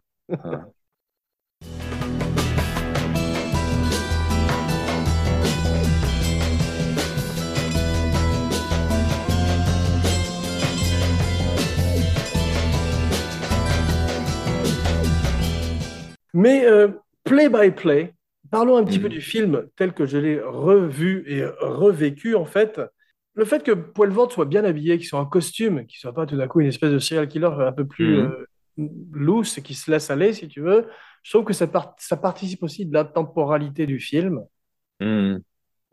Speaker 1: Mais euh, play by play, parlons un petit
Speaker 2: Mhm.
Speaker 1: peu du film tel que je l'ai revu et revécu en fait. Le fait que Poelvoort soit bien habillé, qu'il soit en costume, qu'il soit pas tout d'un coup une espèce de serial killer un peu plus euh, loose et qui se laisse aller, si tu veux, je trouve que ça, part- ça participe aussi de la temporalité du film.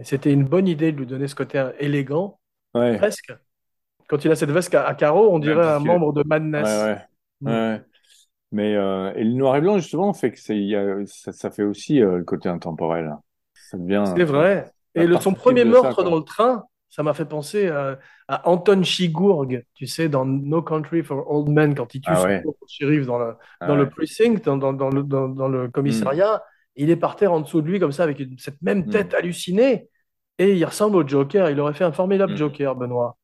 Speaker 1: Et c'était une bonne idée de lui donner ce côté élégant,
Speaker 2: Ouais.
Speaker 1: presque. Quand il a cette veste à, à carreaux, on dirait
Speaker 2: parce
Speaker 1: un membre de Madness.
Speaker 2: ouais.
Speaker 1: Mm.
Speaker 2: Ouais. Mais euh, et le noir et blanc justement fait que c'est il y a, ça, ça fait aussi euh, le côté intemporel. Ça devient.
Speaker 1: C'est vrai. Et le, son premier
Speaker 2: ça,
Speaker 1: meurtre dans le train, ça m'a fait penser à, à Anton Chigurh, tu sais, dans No Country for Old Men, quand il tue
Speaker 2: Ah
Speaker 1: son
Speaker 2: ouais.
Speaker 1: pauvre shérif dans le,
Speaker 2: Ah
Speaker 1: dans le precinct, dans, dans, dans le, dans, dans le commissariat. Il est par terre en dessous de lui, comme ça, avec une- cette même
Speaker 2: Mm.
Speaker 1: tête hallucinée. Et il ressemble au Joker. Il aurait fait un formidable
Speaker 2: Mm.
Speaker 1: Joker, Benoît.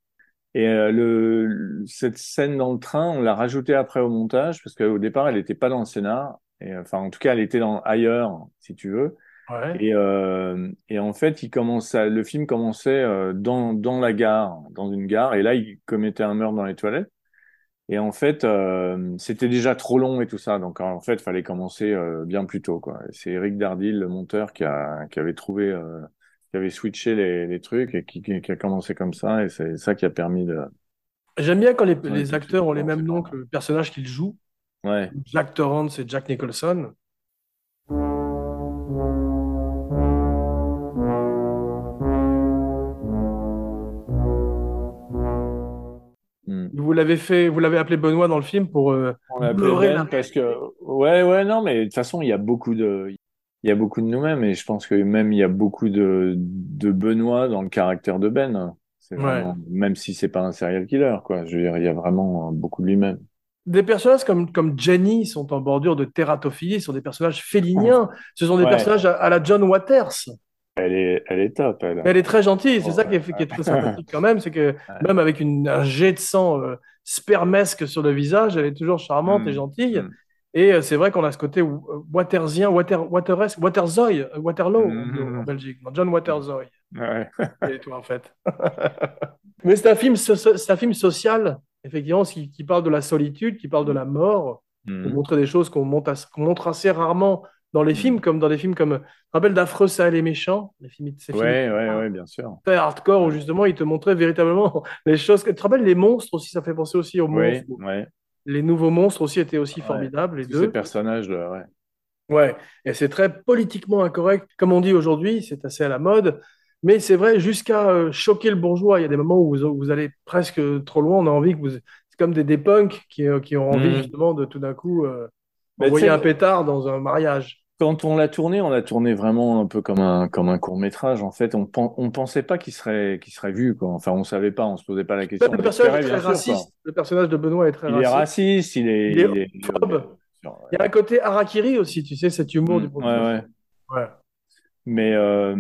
Speaker 2: Et euh, le, cette scène dans le train, on l'a rajoutée après au montage parce qu'au départ, elle n'était pas dans le scénar. Et enfin, en tout cas, elle était dans ailleurs, si tu veux.
Speaker 1: Ouais.
Speaker 2: Et, euh, et en fait, il commence à- le film commençait euh, dans, dans la gare, dans une gare, et là, il commettait un meurtre dans les toilettes. Et en fait, euh, c'était déjà trop long et tout ça, donc en fait, il fallait commencer euh, bien plus tôt, C'est Eric Dardil, le monteur, qui a, qui avait trouvé, euh, qui avait switché les, les trucs et qui, qui, qui a commencé comme ça, et c'est ça qui a permis de.
Speaker 1: J'aime bien quand les,
Speaker 2: Ouais,
Speaker 1: acteurs ont les mêmes noms que le personnage qu'ils jouent.
Speaker 2: Ouais.
Speaker 1: Jack Torrance et Jack Nicholson.
Speaker 2: Hmm.
Speaker 1: Vous l'avez fait, vous l'avez appelé Benoît dans le film pour euh,
Speaker 2: On l'a appelé
Speaker 1: Blurrer
Speaker 2: Ben parce que ouais ouais non mais de toute façon il y a beaucoup de il y a beaucoup de nous-mêmes et je pense que même il y a beaucoup de de Benoît dans le caractère de Ben.
Speaker 1: Ouais.
Speaker 2: même si c'est pas un serial killer quoi. Je veux dire il y a vraiment euh, beaucoup de lui-même.
Speaker 1: Des personnages comme, comme Jenny sont en bordure de tératophilie, ce sont des personnages féliniens, ce sont des
Speaker 2: Ouais.
Speaker 1: personnages à, à la John Waters.
Speaker 2: Elle est elle est top elle.
Speaker 1: Est très gentille, c'est
Speaker 2: Oh,
Speaker 1: ça qui est, qui est très sympathique quand même, c'est que même avec une, un jet de sang euh, spermesque sur le visage, elle est toujours charmante et gentille.
Speaker 2: Mm.
Speaker 1: Et euh, c'est vrai qu'on a ce côté euh, watersien, water, wateresque, Waterzoy, euh, Waterloo
Speaker 2: Mm.
Speaker 1: en, en Belgique, John Waterzoy,
Speaker 2: Ouais.
Speaker 1: et tout en fait. Mais c'est un film, un social, effectivement, qui, qui parle de la solitude, qui parle de la mort, pour
Speaker 2: Hmm.
Speaker 1: montrer des choses qu'on montre assez rarement dans les films, comme dans des films comme, rappelle d'Affreux, ça et les méchants, les films, ces films
Speaker 2: Ouais ouais ouais bien sûr.
Speaker 1: très hardcore où justement il te montrait véritablement les choses. Tu te rappelles les monstres aussi, ça fait penser aussi aux
Speaker 2: Ouais
Speaker 1: monstres.
Speaker 2: ouais.
Speaker 1: Les nouveaux monstres aussi étaient aussi
Speaker 2: Ouais.
Speaker 1: formidables, les
Speaker 2: Tous ces
Speaker 1: deux.
Speaker 2: personnages là ouais.
Speaker 1: Ouais, et c'est très politiquement incorrect, comme on dit aujourd'hui, c'est assez à la mode. Mais c'est vrai, jusqu'à euh, choquer le bourgeois, il y a des moments où vous, vous allez presque trop loin, on a envie que vous... C'est comme des, des punks qui, euh, qui ont envie
Speaker 2: Mhm.
Speaker 1: justement de tout d'un coup euh, envoyer un pétard dans un mariage.
Speaker 2: Quand on l'a tourné, on l'a tourné vraiment un peu comme un comme un court métrage. En fait, on on pensait pas qu'il serait qu'il serait vu quoi. Enfin, on savait pas, on se posait pas la question.
Speaker 1: Le
Speaker 2: On
Speaker 1: personnage est très
Speaker 2: sûr,
Speaker 1: raciste. Le personnage de Benoît est très
Speaker 2: quoi. Il est
Speaker 1: raciste.
Speaker 2: raciste, il est
Speaker 1: Il est
Speaker 2: il est-.
Speaker 1: Il y a un côté harakiri aussi, tu sais, cet humour
Speaker 2: Mm,
Speaker 1: du
Speaker 2: ouais, ouais.
Speaker 1: Ouais.
Speaker 2: Mais euh,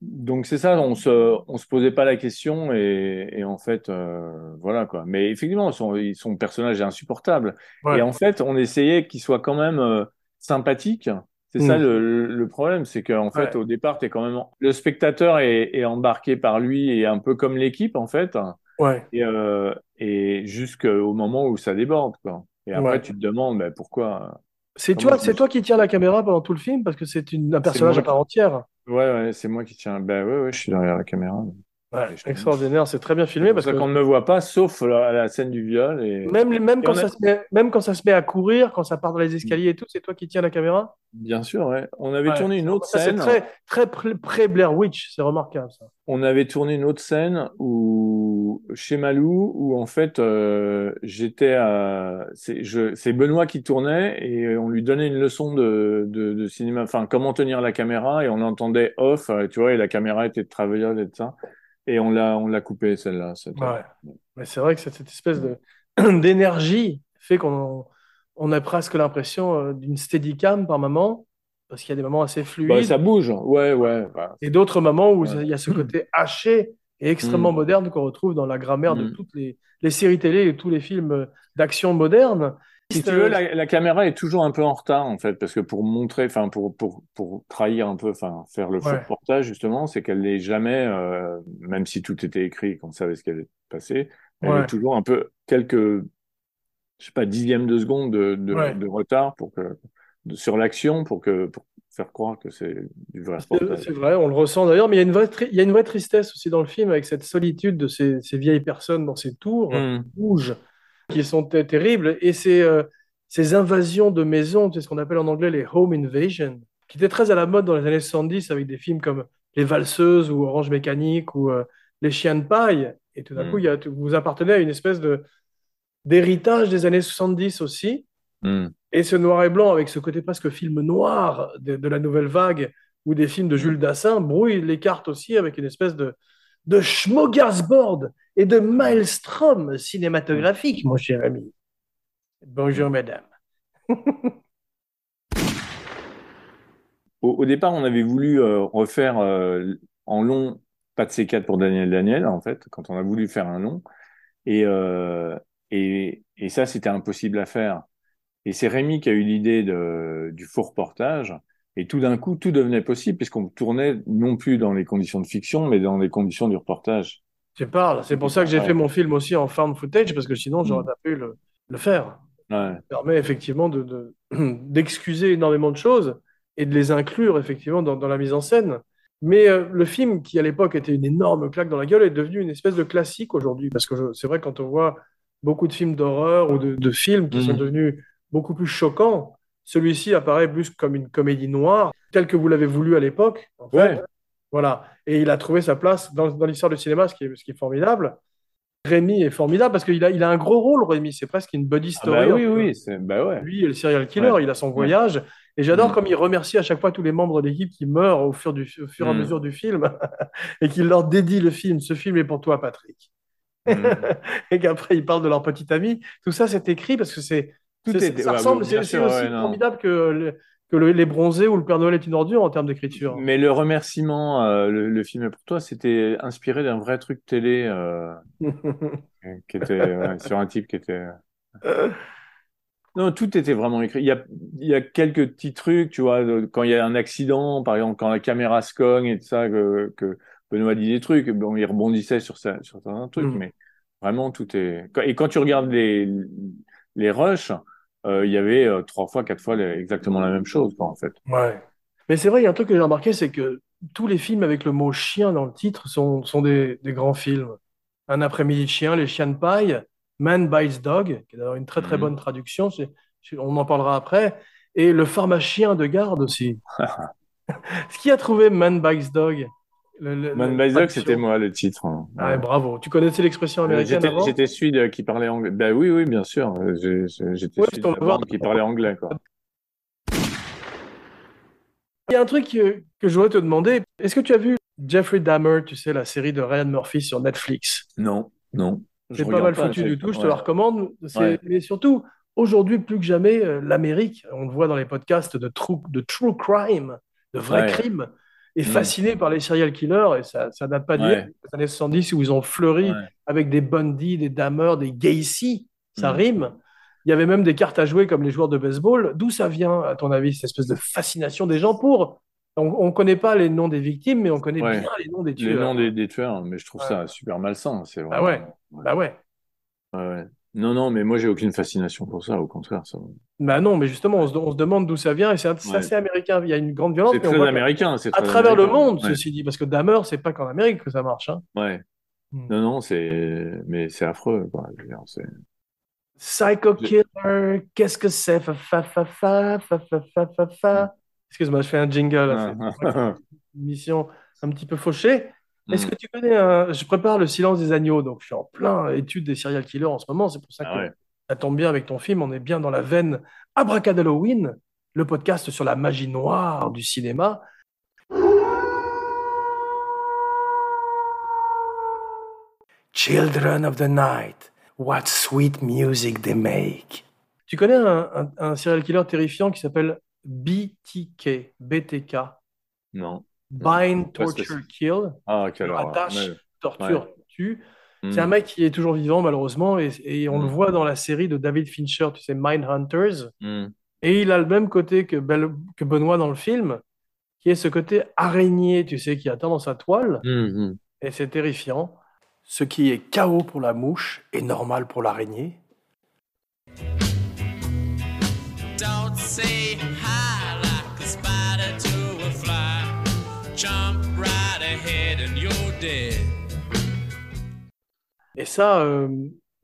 Speaker 2: donc c'est ça, on se on se posait pas la question et, et en fait euh, voilà quoi. Mais effectivement, son son personnage est insupportable.
Speaker 1: Ouais.
Speaker 2: Et en fait, on essayait qu'il soit quand même euh, sympathique. C'est ça
Speaker 1: Mm.
Speaker 2: le, le problème, c'est qu'en fait,
Speaker 1: Ouais.
Speaker 2: au départ, t'es quand même le spectateur est, est embarqué par lui et un peu comme l'équipe en fait,
Speaker 1: Ouais.
Speaker 2: et, euh, et jusqu'au moment où ça déborde quoi. Et après,
Speaker 1: Ouais.
Speaker 2: tu te demandes ben, pourquoi.
Speaker 1: C'est
Speaker 2: Comment
Speaker 1: toi,
Speaker 2: je
Speaker 1: c'est toi qui tiens la caméra pendant tout le film parce que c'est un personnage à part entière.
Speaker 2: Ouais, ouais, c'est moi qui tiens. Ben ouais, ouais, je suis derrière la caméra.
Speaker 1: Ouais, extraordinaire, c'est très bien filmé parce
Speaker 2: ça
Speaker 1: que
Speaker 2: qu'on ne me voit pas, sauf la, la scène du viol. Et...
Speaker 1: même, même,
Speaker 2: Et
Speaker 1: quand
Speaker 2: a-
Speaker 1: ça se met, même quand ça se met à courir, quand ça part dans les escaliers et tout, c'est toi qui tiens la caméra?
Speaker 2: Bien sûr, ouais. On avait
Speaker 1: Ouais.
Speaker 2: tourné une autre
Speaker 1: Ça, c'est
Speaker 2: scène.
Speaker 1: très, très pré- pré-Blair Witch, c'est remarquable ça.
Speaker 2: On avait tourné une autre scène où chez Malou, où en fait euh, j'étais à, c'est Benoît qui tournait et on lui donnait une leçon de, de, de cinéma, enfin comment tenir la caméra et on entendait off, euh, tu vois, et la caméra était de travailleuse et de ça, et on l'a on l'a coupé celle-là. cette-
Speaker 1: Ouais. Mais c'est vrai que cette, cette espèce de d'énergie fait qu'on on a presque l'impression euh, d'une steadicam par moment, parce qu'il y a des moments assez fluides.
Speaker 2: Bah, ça bouge, ouais, ouais. bah,
Speaker 1: Et d'autres moments où
Speaker 2: Ouais.
Speaker 1: il y a ce côté haché et extrêmement
Speaker 2: Mm.
Speaker 1: moderne qu'on retrouve dans la grammaire de
Speaker 2: Mm.
Speaker 1: toutes les, les séries télé et tous les films d'action modernes.
Speaker 2: Si tu veux, la, la caméra est toujours un peu en retard en fait, parce que pour montrer, enfin pour pour pour trahir un peu, enfin faire le faux reportage justement, c'est qu'elle n'est jamais, euh, même si tout était écrit, qu'on savait ce qui allait passer, elle
Speaker 1: Ouais.
Speaker 2: est toujours un peu quelques, je sais pas, dixièmes de seconde de de,
Speaker 1: Ouais.
Speaker 2: de retard pour que de- sur l'action pour que pour faire croire que c'est du vrai reportage.
Speaker 1: c'est vrai, on le ressent d'ailleurs, mais il y a une vraie, il y a une vraie tristesse aussi dans le film avec cette solitude de ces, ces vieilles personnes dans ces tours
Speaker 2: Mm.
Speaker 1: rouges qui sont ter- terribles et ces, euh, ces invasions de maisons, c'est ce qu'on appelle en anglais les home invasions, qui étaient très à la mode dans les années 70 avec des films comme Les Valseuses ou Orange Mécanique ou euh, Les Chiens de paille. Et tout d'un
Speaker 2: Mm.
Speaker 1: coup, il y a, vous appartenez à une espèce de d'héritage des années 70 aussi.
Speaker 2: Mm.
Speaker 1: Et ce noir et blanc, avec ce côté presque film noir de, de la nouvelle vague ou des films de Jules Dassin, brouille les cartes aussi avec une espèce de, de et de maelstrom cinématographique, mon cher ami. Bonjour, madame.
Speaker 2: Au, départ, on avait voulu euh, refaire euh, en long, pas de C4 pour Daniel Daniel, en fait, quand on a voulu faire un long. Et, euh, et, et ça, c'était impossible à faire. Et c'est Rémi qui a eu l'idée du faux reportage. Et tout d'un coup, tout devenait possible puisqu'on tournait non plus dans les conditions de fiction, mais dans les conditions du reportage.
Speaker 1: Tu parles. C'est pour ça que j'ai
Speaker 2: Ouais.
Speaker 1: fait mon film aussi en found footage, parce que sinon, j'aurais pas pu le, le faire.
Speaker 2: Ouais.
Speaker 1: Ça permet effectivement de, de- d'excuser énormément de choses et de les inclure effectivement dans, dans la mise en scène. Mais euh, le film, qui à l'époque était une énorme claque dans la gueule, est devenu une espèce de classique aujourd'hui. Parce que c'est vrai, quand on voit beaucoup de films d'horreur ou de, de films qui
Speaker 2: Mhm.
Speaker 1: sont devenus beaucoup plus choquant. Celui-ci apparaît plus comme une comédie noire, telle que vous l'avez voulu à l'époque. en fait.
Speaker 2: Ouais.
Speaker 1: Voilà. Et il a trouvé sa place dans, dans l'histoire du cinéma, ce qui est, ce qui est formidable. Rémi est formidable parce qu'il a, il a un gros rôle, Rémi. C'est presque une buddy
Speaker 2: Ah
Speaker 1: story.
Speaker 2: bah oui, oui, c'est, bah ouais.
Speaker 1: Lui et le serial killer,
Speaker 2: Ouais.
Speaker 1: il a son voyage. Et j'adore
Speaker 2: Mm.
Speaker 1: comme il remercie à chaque fois tous les membres de l'équipe qui meurent au fur, du, au fur et à
Speaker 2: Mm.
Speaker 1: mesure du film et qu'il leur dédie le film. Ce film est pour toi, Patrick.
Speaker 2: Mm.
Speaker 1: et qu'après ils parlent de leur petite amie. Tout ça, c'est écrit parce que c'est
Speaker 2: Tout
Speaker 1: c'est-
Speaker 2: est-
Speaker 1: ça ressemble, c'est aussi formidable que, le- que le- les bronzés ou le Père Noël est une ordure en termes d'écriture.
Speaker 2: Mais le remerciement, euh, le, le film pour toi, c'était inspiré d'un vrai truc télé euh, qui était ouais, sur un type qui était. Non, tout était vraiment écrit. Il y a, il y a quelques petits trucs, tu vois, de- quand il y a un accident, par exemple, quand la caméra se cogne et tout ça, que, que Benoît dit des trucs, bon, il rebondissait sur ça, sur certains trucs,
Speaker 1: Mm.
Speaker 2: mais vraiment tout est. Et quand tu regardes les les rushs, euh, il y avait euh, trois fois, quatre fois les- exactement la même chose, quoi, en fait.
Speaker 1: Ouais. Mais c'est vrai, il y a un truc que j'ai remarqué, c'est que tous les films avec le mot chien dans le titre sont, sont des, des grands films. Un après-midi de chien, Les chiens de paille, Man Bites Dog, qui est d'ailleurs une très très
Speaker 2: Mhm.
Speaker 1: bonne traduction, on en parlera après, et Le pharmacien de garde aussi. Ce qui a trouvé Man Bites Dog? Le, le-
Speaker 2: Man by c'était moi le titre. hein.
Speaker 1: Ah, ouais, bravo. Tu connaissais l'expression
Speaker 2: Euh,
Speaker 1: américaine
Speaker 2: J'étais,
Speaker 1: avant?
Speaker 2: j'étais celui de- qui parlait anglais. Ben oui, oui, bien sûr. Euh, J'étais
Speaker 1: Ouais,
Speaker 2: qui parlait anglais, quoi.
Speaker 1: Il y a un truc que, que je voudrais te demander. Est-ce que tu as vu Jeffrey Dahmer, tu sais, la série de Ryan Murphy sur Netflix?
Speaker 2: Non, non.
Speaker 1: C'est pas mal foutu du tout, je te
Speaker 2: ouais.
Speaker 1: la recommande. Mais surtout, aujourd'hui, plus que jamais, euh, l'Amérique, on le voit dans les podcasts de true, de true crime, de vrais
Speaker 2: Ouais.
Speaker 1: crimes, est
Speaker 2: Mm.
Speaker 1: fasciné par les serial killers et ça, ça date pas d'hier,
Speaker 2: Ouais.
Speaker 1: des années 70 où ils ont fleuri
Speaker 2: Ouais.
Speaker 1: avec des Bundy, des Dahmer, des Gacy, ça
Speaker 2: Mm.
Speaker 1: rime. Il y avait même des cartes à jouer comme les joueurs de baseball. D'où ça vient, à ton avis, cette espèce de fascination des gens pour? On ne connaît pas les noms des victimes, mais on connaît
Speaker 2: Ouais.
Speaker 1: bien les noms des
Speaker 2: Les
Speaker 1: tueurs.
Speaker 2: noms des, des tueurs, mais je trouve
Speaker 1: Ouais.
Speaker 2: ça super malsain. C'est
Speaker 1: Bah ouais, bah ouais.
Speaker 2: Non, non, mais moi j'ai aucune fascination pour ça, au contraire. Ça...
Speaker 1: Bah non, mais justement, on se, on se demande d'où ça vient et c'est
Speaker 2: ouais.
Speaker 1: assez américain. Il y a une grande violence.
Speaker 2: C'est très américain. Que,
Speaker 1: à travers
Speaker 2: américain, le
Speaker 1: monde,
Speaker 2: ouais.
Speaker 1: ceci dit, parce que Dahmer, c'est pas qu'en Amérique que ça marche. Hein.
Speaker 2: Ouais.
Speaker 1: Hmm.
Speaker 2: Non, non, c'est. Mais c'est affreux. Quoi. Je veux dire,
Speaker 1: Psycho Killer, qu'est-ce que c'est? Fa, fa, fa, fa, fa, fa, fa, fa. Hmm. Excuse-moi, je fais un jingle. Ah, ah,
Speaker 2: ah,
Speaker 1: une mission un petit peu fauchée. Est-ce
Speaker 2: Mm.
Speaker 1: que tu connais un... Je prépare Le silence des agneaux, donc je suis en plein étude des serial killers en ce moment. C'est pour ça que
Speaker 2: Ah ouais.
Speaker 1: ça tombe bien avec ton film. On est bien dans la veine Abracadalloween, le podcast sur la magie noire du cinéma. Children of the night, what sweet music they make. Tu connais un, un- un serial killer terrifiant qui s'appelle BTK, BTK,
Speaker 2: Non.
Speaker 1: Bind,
Speaker 2: Pas
Speaker 1: Torture. Kill,
Speaker 2: Ah, quelle
Speaker 1: attache,
Speaker 2: Ouais.
Speaker 1: torture, tue.
Speaker 2: Mm.
Speaker 1: C'est un mec qui est toujours vivant malheureusement et, et on le
Speaker 2: Mm.
Speaker 1: voit dans la série de David Fincher, tu sais, Mindhunters.
Speaker 2: Mm.
Speaker 1: Et il a le même côté que, Bel- que Benoît dans le film, qui est ce côté araignée, tu sais, qui attend dans sa toile.
Speaker 2: Mm, mm.
Speaker 1: Et c'est terrifiant. Ce qui est chaos pour la mouche est normal pour l'araignée. Et ça, euh,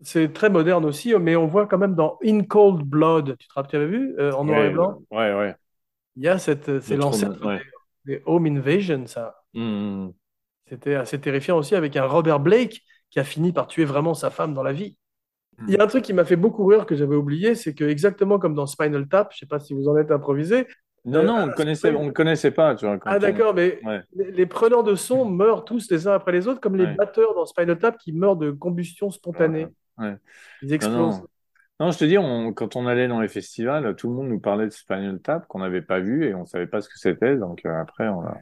Speaker 1: c'est très moderne aussi, mais on voit quand même dans In Cold Blood, tu te rappelles, tu avais vu, euh, en noir et blanc,
Speaker 2: Ouais, ouais.
Speaker 1: il y a cette, c'est
Speaker 2: Le trauma,
Speaker 1: l'ancêtre
Speaker 2: ouais.
Speaker 1: des, des Home Invasion, ça.
Speaker 2: Mm, mm.
Speaker 1: C'était assez terrifiant aussi avec un Robert Blake qui a fini par tuer vraiment sa femme dans la vie. Il y a un truc qui m'a fait beaucoup rire que j'avais oublié, c'est que exactement comme dans Spinal Tap, je sais pas si vous en êtes improvisé.
Speaker 2: Non,
Speaker 1: Euh,
Speaker 2: non, on ne connaissait, on ne connaissait pas, tu vois. quand
Speaker 1: Ah
Speaker 2: on-
Speaker 1: d'accord, mais
Speaker 2: Ouais.
Speaker 1: les, les preneurs de son meurent tous les uns après les autres, comme les
Speaker 2: Ouais.
Speaker 1: batteurs dans Spinal Tap qui meurent de combustion spontanée.
Speaker 2: Ouais.
Speaker 1: Ils explosent.
Speaker 2: non. Non, je te dis, on, quand on allait dans les festivals, tout le monde nous parlait de Spinal Tap qu'on n'avait pas vu et on savait pas ce que c'était. Donc euh, après, on a.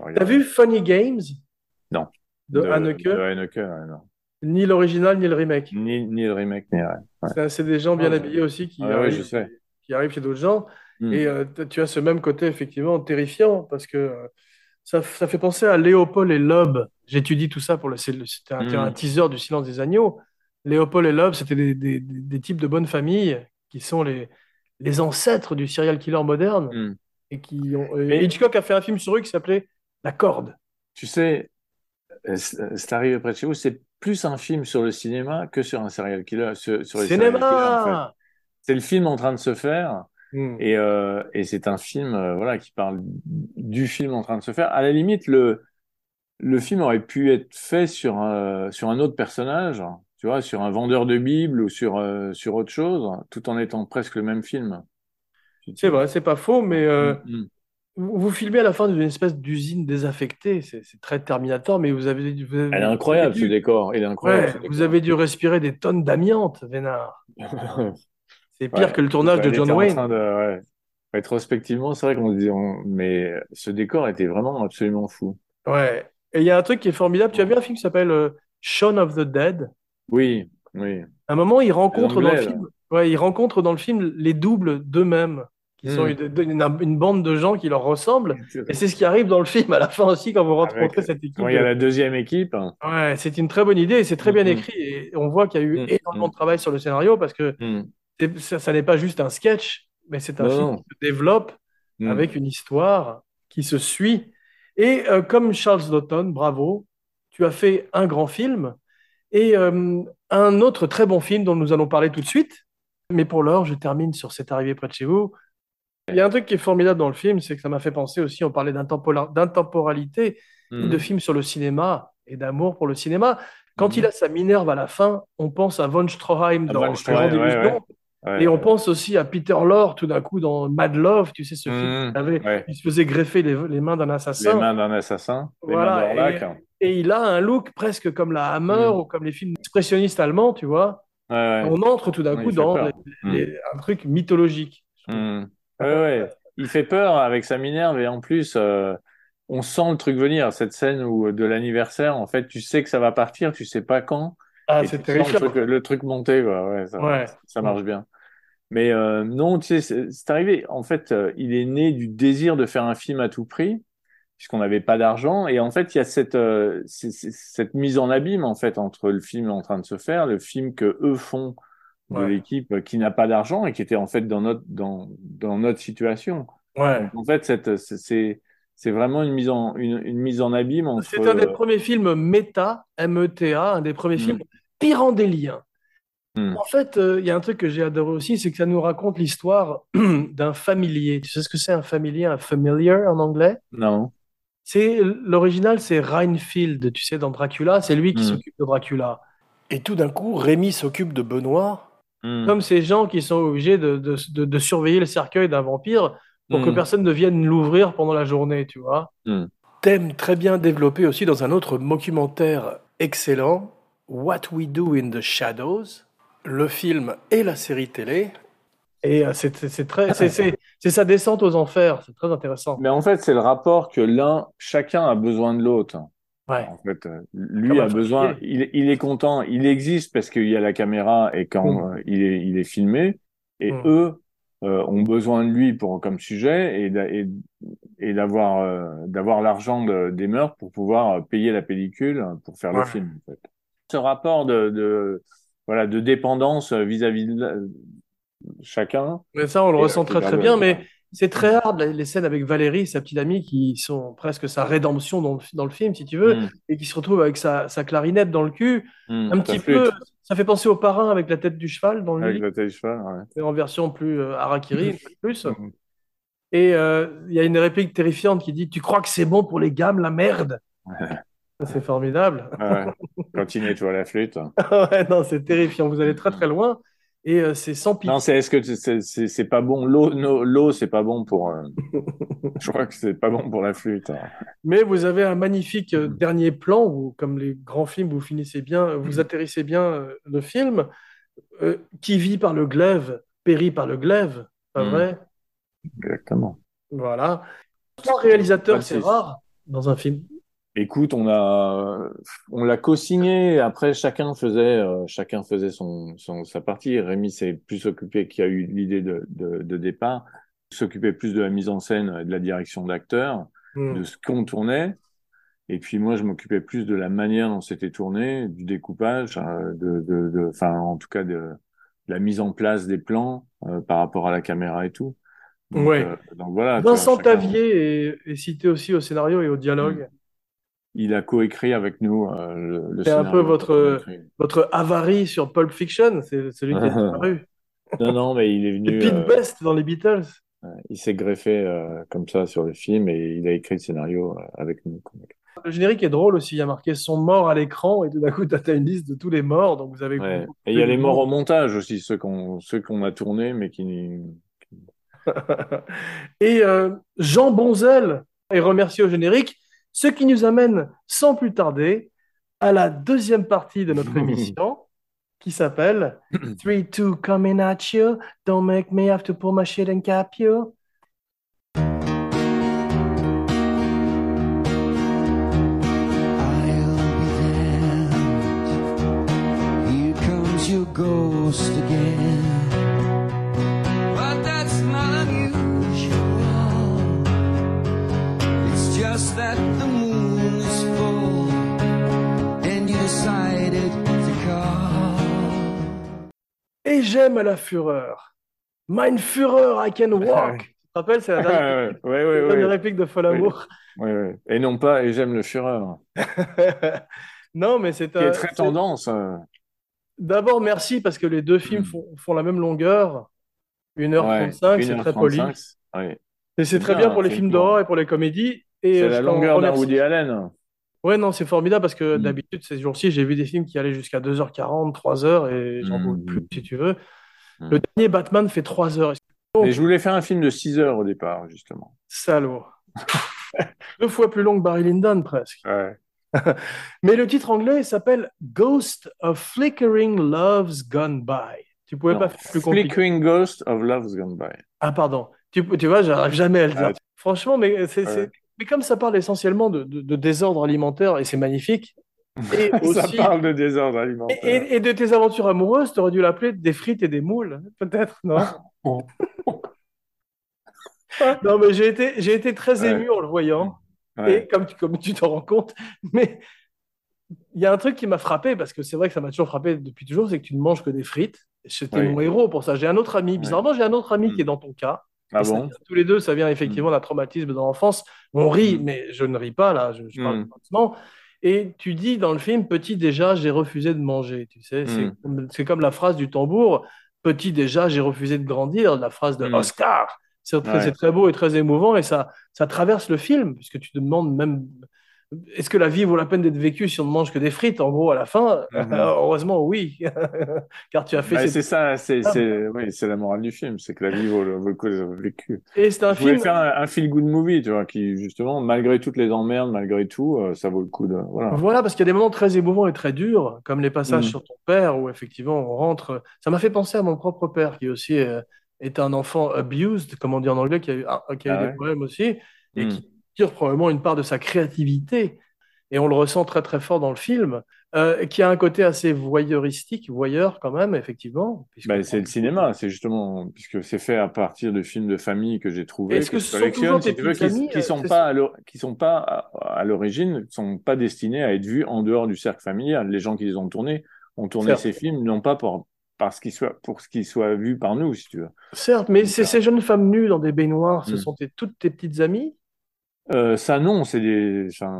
Speaker 2: on a
Speaker 1: T'as vu Funny Games? De,
Speaker 2: Non. de,
Speaker 1: Haneke?
Speaker 2: de Haneke, non.
Speaker 1: Ni l'original, ni le remake.
Speaker 2: Ni, ni le remake, ni rien.
Speaker 1: C'est des gens bien
Speaker 2: Ah,
Speaker 1: habillés aussi qui, arrivent,
Speaker 2: je sais.
Speaker 1: qui arrivent chez d'autres gens.
Speaker 2: Mm.
Speaker 1: Et euh, tu as ce même côté effectivement terrifiant parce que euh, ça, ça fait penser à Léopold et Loeb. J'étudie tout ça pour le. C'était un,
Speaker 2: Mm.
Speaker 1: un teaser du Silence des agneaux. Léopold et Loeb, c'était des, des- types de bonne famille qui sont les, les ancêtres du serial killer moderne
Speaker 2: Mm.
Speaker 1: et qui ont. et Hitchcock a fait un film sur eux qui s'appelait La Corde.
Speaker 2: Tu sais, c'est arrivé près de chez vous, c'est plus un film sur le cinéma que sur un serial killer. Sur, sur les serial killers, en fait.
Speaker 1: Cinéma!
Speaker 2: c'est le film en train de se faire.
Speaker 1: Hmm.
Speaker 2: Et, euh, et c'est un film euh, voilà qui parle du film en train de se faire. À la limite, le le film aurait pu être fait sur un, sur un autre personnage, tu vois, sur un vendeur de Bible ou sur euh, sur autre chose, tout en étant presque le même film.
Speaker 1: C'est vrai, c'est pas faux, mais
Speaker 2: Mm, mm.
Speaker 1: vous vous filmez à la fin d'une espèce d'usine désaffectée. C'est c'est très Terminator, mais vous avez, vous avez-
Speaker 2: Elle est incroyable ce décor. Il est incroyable.
Speaker 1: Ouais,
Speaker 2: ce décor.
Speaker 1: vous avez dû respirer des tonnes d'amiante, Vénard. C'est pire
Speaker 2: Ouais.
Speaker 1: que le tournage de John Wayne.
Speaker 2: de- ouais. Rétrospectivement, c'est vrai qu'on disait, on- mais ce décor était vraiment absolument fou.
Speaker 1: Ouais. Et il y a un truc qui est formidable. Tu as vu un film qui s'appelle euh, Shaun of the Dead?
Speaker 2: Oui, oui.
Speaker 1: À un moment, il rencontre dans le film, ouais, il rencontre dans le film les doubles d'eux-mêmes, qui sont
Speaker 2: Hmm.
Speaker 1: une, une- une bande de gens qui leur ressemblent. Et c'est ce qui arrive dans le film à la fin aussi quand vous rencontrez cette équipe.
Speaker 2: Quand il y a la deuxième équipe,
Speaker 1: Ouais, c'est une très bonne idée et c'est très bien
Speaker 2: Mhm.
Speaker 1: écrit. Et on voit qu'il y a eu
Speaker 2: Mhm.
Speaker 1: énormément de travail sur le scénario parce que c'est- ça, ça n'est pas juste un sketch, mais c'est un
Speaker 2: Non,
Speaker 1: film qui se développe
Speaker 2: hmm.
Speaker 1: avec une histoire qui se suit. Et euh, comme Charles Lawton, bravo, tu as fait un grand film et euh, un autre très bon film dont nous allons parler tout de suite. Mais pour l'heure, je termine sur cette arrivée près de chez vous. Il y a un truc qui est formidable dans le film, c'est que ça m'a fait penser aussi, on parlait d'intemporalité,
Speaker 2: Hmm.
Speaker 1: de films sur le cinéma et d'amour pour le cinéma. Quand
Speaker 2: Mhm.
Speaker 1: il a sa Minerve à la fin, on pense à von Stroheim
Speaker 2: Ah,
Speaker 1: dans
Speaker 2: von
Speaker 1: Le
Speaker 2: Stroheim, ouais. Ouais,
Speaker 1: Et on pense aussi à Peter Lorre tout d'un coup dans Mad Love, tu sais, ce film
Speaker 2: Mhm,
Speaker 1: avait,
Speaker 2: ouais.
Speaker 1: il se faisait greffer les, les mains d'un
Speaker 2: Les
Speaker 1: assassin.
Speaker 2: mains d'un assassin, les
Speaker 1: Voilà,
Speaker 2: mains d'Orlac.
Speaker 1: Et il a un look presque comme la Hammer
Speaker 2: Mhm.
Speaker 1: ou comme les films expressionnistes allemands, tu vois.
Speaker 2: Ouais.
Speaker 1: On entre tout d'un coup dans les- les- un truc mythologique.
Speaker 2: ouais. Il fait peur avec sa Minerve et en plus, euh, on sent le truc venir. Cette scène où de l'anniversaire, en fait, tu sais que ça va partir, tu sais pas quand.
Speaker 1: Ah, c'est
Speaker 2: le
Speaker 1: terrifiant.
Speaker 2: truc, le truc monter, quoi. Ouais, ça,
Speaker 1: Ouais.
Speaker 2: ça marche bien. Mais euh, non, tu sais, c'est arrivé. En fait, euh, il est né du désir de faire un film à tout prix, puisqu'on n'avait pas d'argent. Et en fait, il y a cette euh, cette mise en abîme en fait entre le film en train de se faire, le film que eux font de
Speaker 1: Ouais.
Speaker 2: l'équipe qui n'a pas d'argent et qui était en fait dans notre dans dans notre situation.
Speaker 1: Ouais.
Speaker 2: Donc, en fait, cette c'est c'est vraiment une mise en une, une mise en abîme entre.
Speaker 1: C'est un des
Speaker 2: euh,
Speaker 1: premiers films méta, M-E-T-A, un des premiers
Speaker 2: Mm.
Speaker 1: films pirandéliens.
Speaker 2: Mm.
Speaker 1: En fait, euh, il y a un truc que j'ai adoré aussi, c'est que ça nous raconte l'histoire d'un familier. Tu sais ce que c'est un familier, un familiar en anglais?
Speaker 2: Non.
Speaker 1: C'est l'original, c'est Reinfield, tu sais, dans Dracula, c'est lui qui
Speaker 2: Mm.
Speaker 1: s'occupe de Dracula. Et tout d'un coup, Rémi s'occupe de Benoît,
Speaker 2: Hmm.
Speaker 1: comme ces gens qui sont obligés de, de, de- de surveiller le cercueil d'un vampire pour que
Speaker 2: Mm.
Speaker 1: personne ne vienne l'ouvrir pendant la journée, tu vois.
Speaker 2: Mm.
Speaker 1: Thème très bien développé aussi dans un autre documentaire excellent, What We Do in the Shadows, le film et la série télé. Et euh, c'est très, c'est- c'est c'est sa descente aux enfers, c'est très intéressant.
Speaker 2: Mais en fait, c'est le rapport que l'un, chacun a besoin de l'autre.
Speaker 1: Ouais.
Speaker 2: En fait, euh, lui
Speaker 1: Comme
Speaker 2: a besoin, il, il est content, il existe parce qu'il y a la caméra et quand euh, il est, il est filmé. Et eux euh, ont besoin de lui pour comme sujet et, d'a- et, et d'avoir euh, d'avoir l'argent de- des meurtres pour pouvoir euh, payer la pellicule pour faire le film. En fait. Ce rapport de, de voilà de dépendance vis-à-vis de la- chacun.
Speaker 1: Mais ça, on le ressent très très bien, mais c'est très hard, les scènes avec Valérie, sa petite amie, qui sont presque sa rédemption dans le, dans le film, si tu veux,
Speaker 2: Mm,
Speaker 1: et qui se retrouve avec sa, sa clarinette dans le cul.
Speaker 2: mm,
Speaker 1: Un petit
Speaker 2: flûte
Speaker 1: peu, ça fait penser au parrain avec la tête du cheval dans le
Speaker 2: avec
Speaker 1: lit,
Speaker 2: la tête du cheval. ouais.
Speaker 1: en version plus euh, harakiri, plus.
Speaker 2: Mm.
Speaker 1: Et euh, il y a une réplique terrifiante qui dit Tu crois que c'est bon pour les gammes, la merde? C'est formidable.
Speaker 2: Ouais. Quand il nettoie la flûte.
Speaker 1: ouais, non, c'est terrifiant. Vous allez très très loin et euh, c'est sans pitié.
Speaker 2: Non, c'est est-ce que c'est pas bon? L'eau no- l'eau c'est pas bon pour euh, je crois que c'est pas bon pour la flûte. hein.
Speaker 1: Mais vous avez un magnifique euh,
Speaker 2: Mhm.
Speaker 1: dernier plan où, comme les grands films, vous finissez bien, vous
Speaker 2: Mhm.
Speaker 1: atterrissez bien euh, le film. Euh, qui vit par le glaive, périt par le glaive, pas
Speaker 2: Mhm.
Speaker 1: vrai?
Speaker 2: Exactement.
Speaker 1: Voilà. Trois réalisateurs, c'est
Speaker 2: 26.
Speaker 1: rare dans un film.
Speaker 2: Écoute, on a on l'a co-signé. Après, chacun faisait euh, chacun faisait son, son sa partie. Rémi s'est plus occupé, qui a eu l'idée de, de de départ, s'occupait plus de la mise en scène et de la direction d'acteur,
Speaker 1: Mhm.
Speaker 2: de ce qu'on tournait. Et puis moi, je m'occupais plus de la manière dont c'était tourné, du découpage, euh, de, de, enfin, en tout cas, de, la mise en place des plans euh, par rapport à la caméra et tout. Donc,
Speaker 1: Ouais.
Speaker 2: euh, donc voilà. tu vois,
Speaker 1: Vincent
Speaker 2: chacun-
Speaker 1: Tavier est, est cité aussi au scénario et au dialogue.
Speaker 2: Il a coécrit avec nous euh, le, le
Speaker 1: C'est un peu votre-. Votre avarie sur Pulp Fiction, c'est celui qui a disparu.
Speaker 2: Non, non, mais il est venu,
Speaker 1: Pete
Speaker 2: euh,
Speaker 1: Best dans les Beatles.
Speaker 2: il s'est greffé euh, comme ça sur le film et il a écrit le scénario euh, avec nous.
Speaker 1: Le générique est drôle aussi. Il y a marqué sont morts à l'écran et tout d'un coup, tu as une liste de tous les morts. Donc vous avez
Speaker 2: Ouais. Et il y a les
Speaker 1: le
Speaker 2: morts au montage aussi, ceux qu'on ceux qu'on a tournés, mais qui.
Speaker 1: Et Jean Bonzel est remercié au générique, ce qui nous amène sans plus tarder à la deuxième partie de notre émission qui s'appelle 3-2 coming at you, don't make me have to pull my shit and cap you.
Speaker 5: I'll be there. Here comes your ghost again. That the moon is full and you decided to call.
Speaker 1: Et j'aime la fureur. Mein Führer, I can walk. Tu te rappelles, c'est la dernière,
Speaker 2: ouais, ouais, ouais.
Speaker 1: réplique de Folamour.
Speaker 2: Ouais. Et non pas, et j'aime le Führer,
Speaker 1: Non, mais c'est
Speaker 2: qui est
Speaker 1: un-
Speaker 2: très
Speaker 1: c'est-
Speaker 2: tendance. euh.
Speaker 1: D'abord, merci parce que les deux films
Speaker 2: Mm.
Speaker 1: font, font la même longueur. 1h35,
Speaker 2: Ouais,
Speaker 1: c'est très poli.
Speaker 2: 1h35, ouais.
Speaker 1: Et c'est très
Speaker 2: bien,
Speaker 1: bien pour les films d'horreur et pour les comédies. Et
Speaker 2: C'est
Speaker 1: euh,
Speaker 2: la longueur d'un. Woody Allen.
Speaker 1: Ouais, non, c'est formidable parce que
Speaker 2: Mm.
Speaker 1: d'habitude, ces jours-ci, j'ai vu des films qui allaient jusqu'à 2h40, 3h et j'en
Speaker 2: Mm.
Speaker 1: veux plus si tu veux.
Speaker 2: Mm.
Speaker 1: Le dernier Batman fait 3h.
Speaker 2: Mais je voulais faire un film de 6 heures au départ, justement.
Speaker 1: Salaud. Deux fois plus long que Barry Lyndon presque.
Speaker 2: Ouais.
Speaker 1: Mais le titre anglais s'appelle Ghost of Flickering Love's Gone By. Tu pouvais
Speaker 2: Non,
Speaker 1: pas faire plus compliqué.
Speaker 2: Flickering Ghost of Love's Gone By.
Speaker 1: Ah, pardon. Tu, tu vois, j'arrive jamais à le dire.
Speaker 2: Ah,
Speaker 1: Franchement, mais, c'est,
Speaker 2: Ouais.
Speaker 1: Mais comme ça parle essentiellement de, de- de désordre alimentaire, et c'est magnifique, et
Speaker 2: Ça
Speaker 1: aussi
Speaker 2: parle de désordre alimentaire.
Speaker 1: et- et de tes aventures amoureuses, tu aurais dû l'appeler des frites et des moules, peut-être, non? Non, mais j'ai été, j'ai été très
Speaker 2: Ouais.
Speaker 1: ému en le voyant,
Speaker 2: Ouais.
Speaker 1: et comme tu, comme tu t'en rends compte, mais il y a un truc qui m'a frappé, parce que c'est vrai que ça m'a toujours frappé depuis toujours, c'est que tu ne manges que des frites. C'était
Speaker 2: Oui.
Speaker 1: mon héros pour ça. J'ai un autre ami, bizarrement, j'ai un autre ami
Speaker 2: Mm.
Speaker 1: qui est dans ton cas.
Speaker 2: Ah bon?
Speaker 1: tous les deux, ça vient effectivement d'un traumatisme dans l'enfance. On rit,
Speaker 2: Mm.
Speaker 1: mais je ne ris pas là, je, je parle
Speaker 2: Mm.
Speaker 1: Et tu dis dans le film, petit déjà, j'ai refusé de manger. Tu sais, c'est
Speaker 2: Mm.
Speaker 1: comme, c'est comme la phrase du tambour, petit déjà, j'ai refusé de grandir, la phrase de
Speaker 2: Mm.
Speaker 1: Oscar. C'est très,
Speaker 2: Ouais.
Speaker 1: c'est très beau et très émouvant et ça, ça traverse le film, puisque tu te demandes même, est-ce que la vie vaut la peine d'être vécue si on ne mange que des frites? En gros, à la fin,
Speaker 2: Mhm.
Speaker 1: heureusement, oui, car tu as fait
Speaker 2: Bah, c'est ça, c'est
Speaker 1: Ah.
Speaker 2: c'est- oui, c'est la morale du film, c'est que la vie vaut le, coup d'être vécue.
Speaker 1: Et c'est un
Speaker 2: Je
Speaker 1: film.
Speaker 2: faire un, un feel-good movie, tu vois, qui justement, malgré toutes les emmerdes, malgré tout, euh, ça vaut le coup de. Voilà.
Speaker 1: Voilà, parce qu'il y a des moments très émouvants et très durs, comme les passages
Speaker 2: Mm.
Speaker 1: sur ton père, où effectivement on rentre. Ça m'a fait penser à mon propre père, qui aussi euh, est un enfant abused, comme on dit en anglais, qui a eu, ah, qui a eu
Speaker 2: Ah
Speaker 1: des
Speaker 2: ouais
Speaker 1: problèmes aussi, et
Speaker 2: Mm.
Speaker 1: qui tire probablement une part de sa créativité. Et on le ressent très très fort dans le film, euh, qui a un côté assez voyeuristique, voyeur quand même, effectivement.
Speaker 2: Bah, c'est le cinéma, c'est justement, puisque c'est fait à partir de films de famille que j'ai trouvés,
Speaker 1: Est-ce que
Speaker 2: je collectionne, si tu veux, qui,
Speaker 1: euh,
Speaker 2: sont qui sont pas à, l'origine, sont pas destinés à être vus en dehors du cercle familial. Les gens qui les ont tournés ont tourné ces films, non pas pour, parce qu'ils soient, pour ce qu'ils soient vus par nous, si tu veux.
Speaker 1: Certes, mais
Speaker 2: euh,
Speaker 1: ces jeunes femmes nues dans des baignoires, ce
Speaker 2: Mm.
Speaker 1: sont tes- toutes tes petites amies?
Speaker 2: Euh, ça, non, c'est des, ça,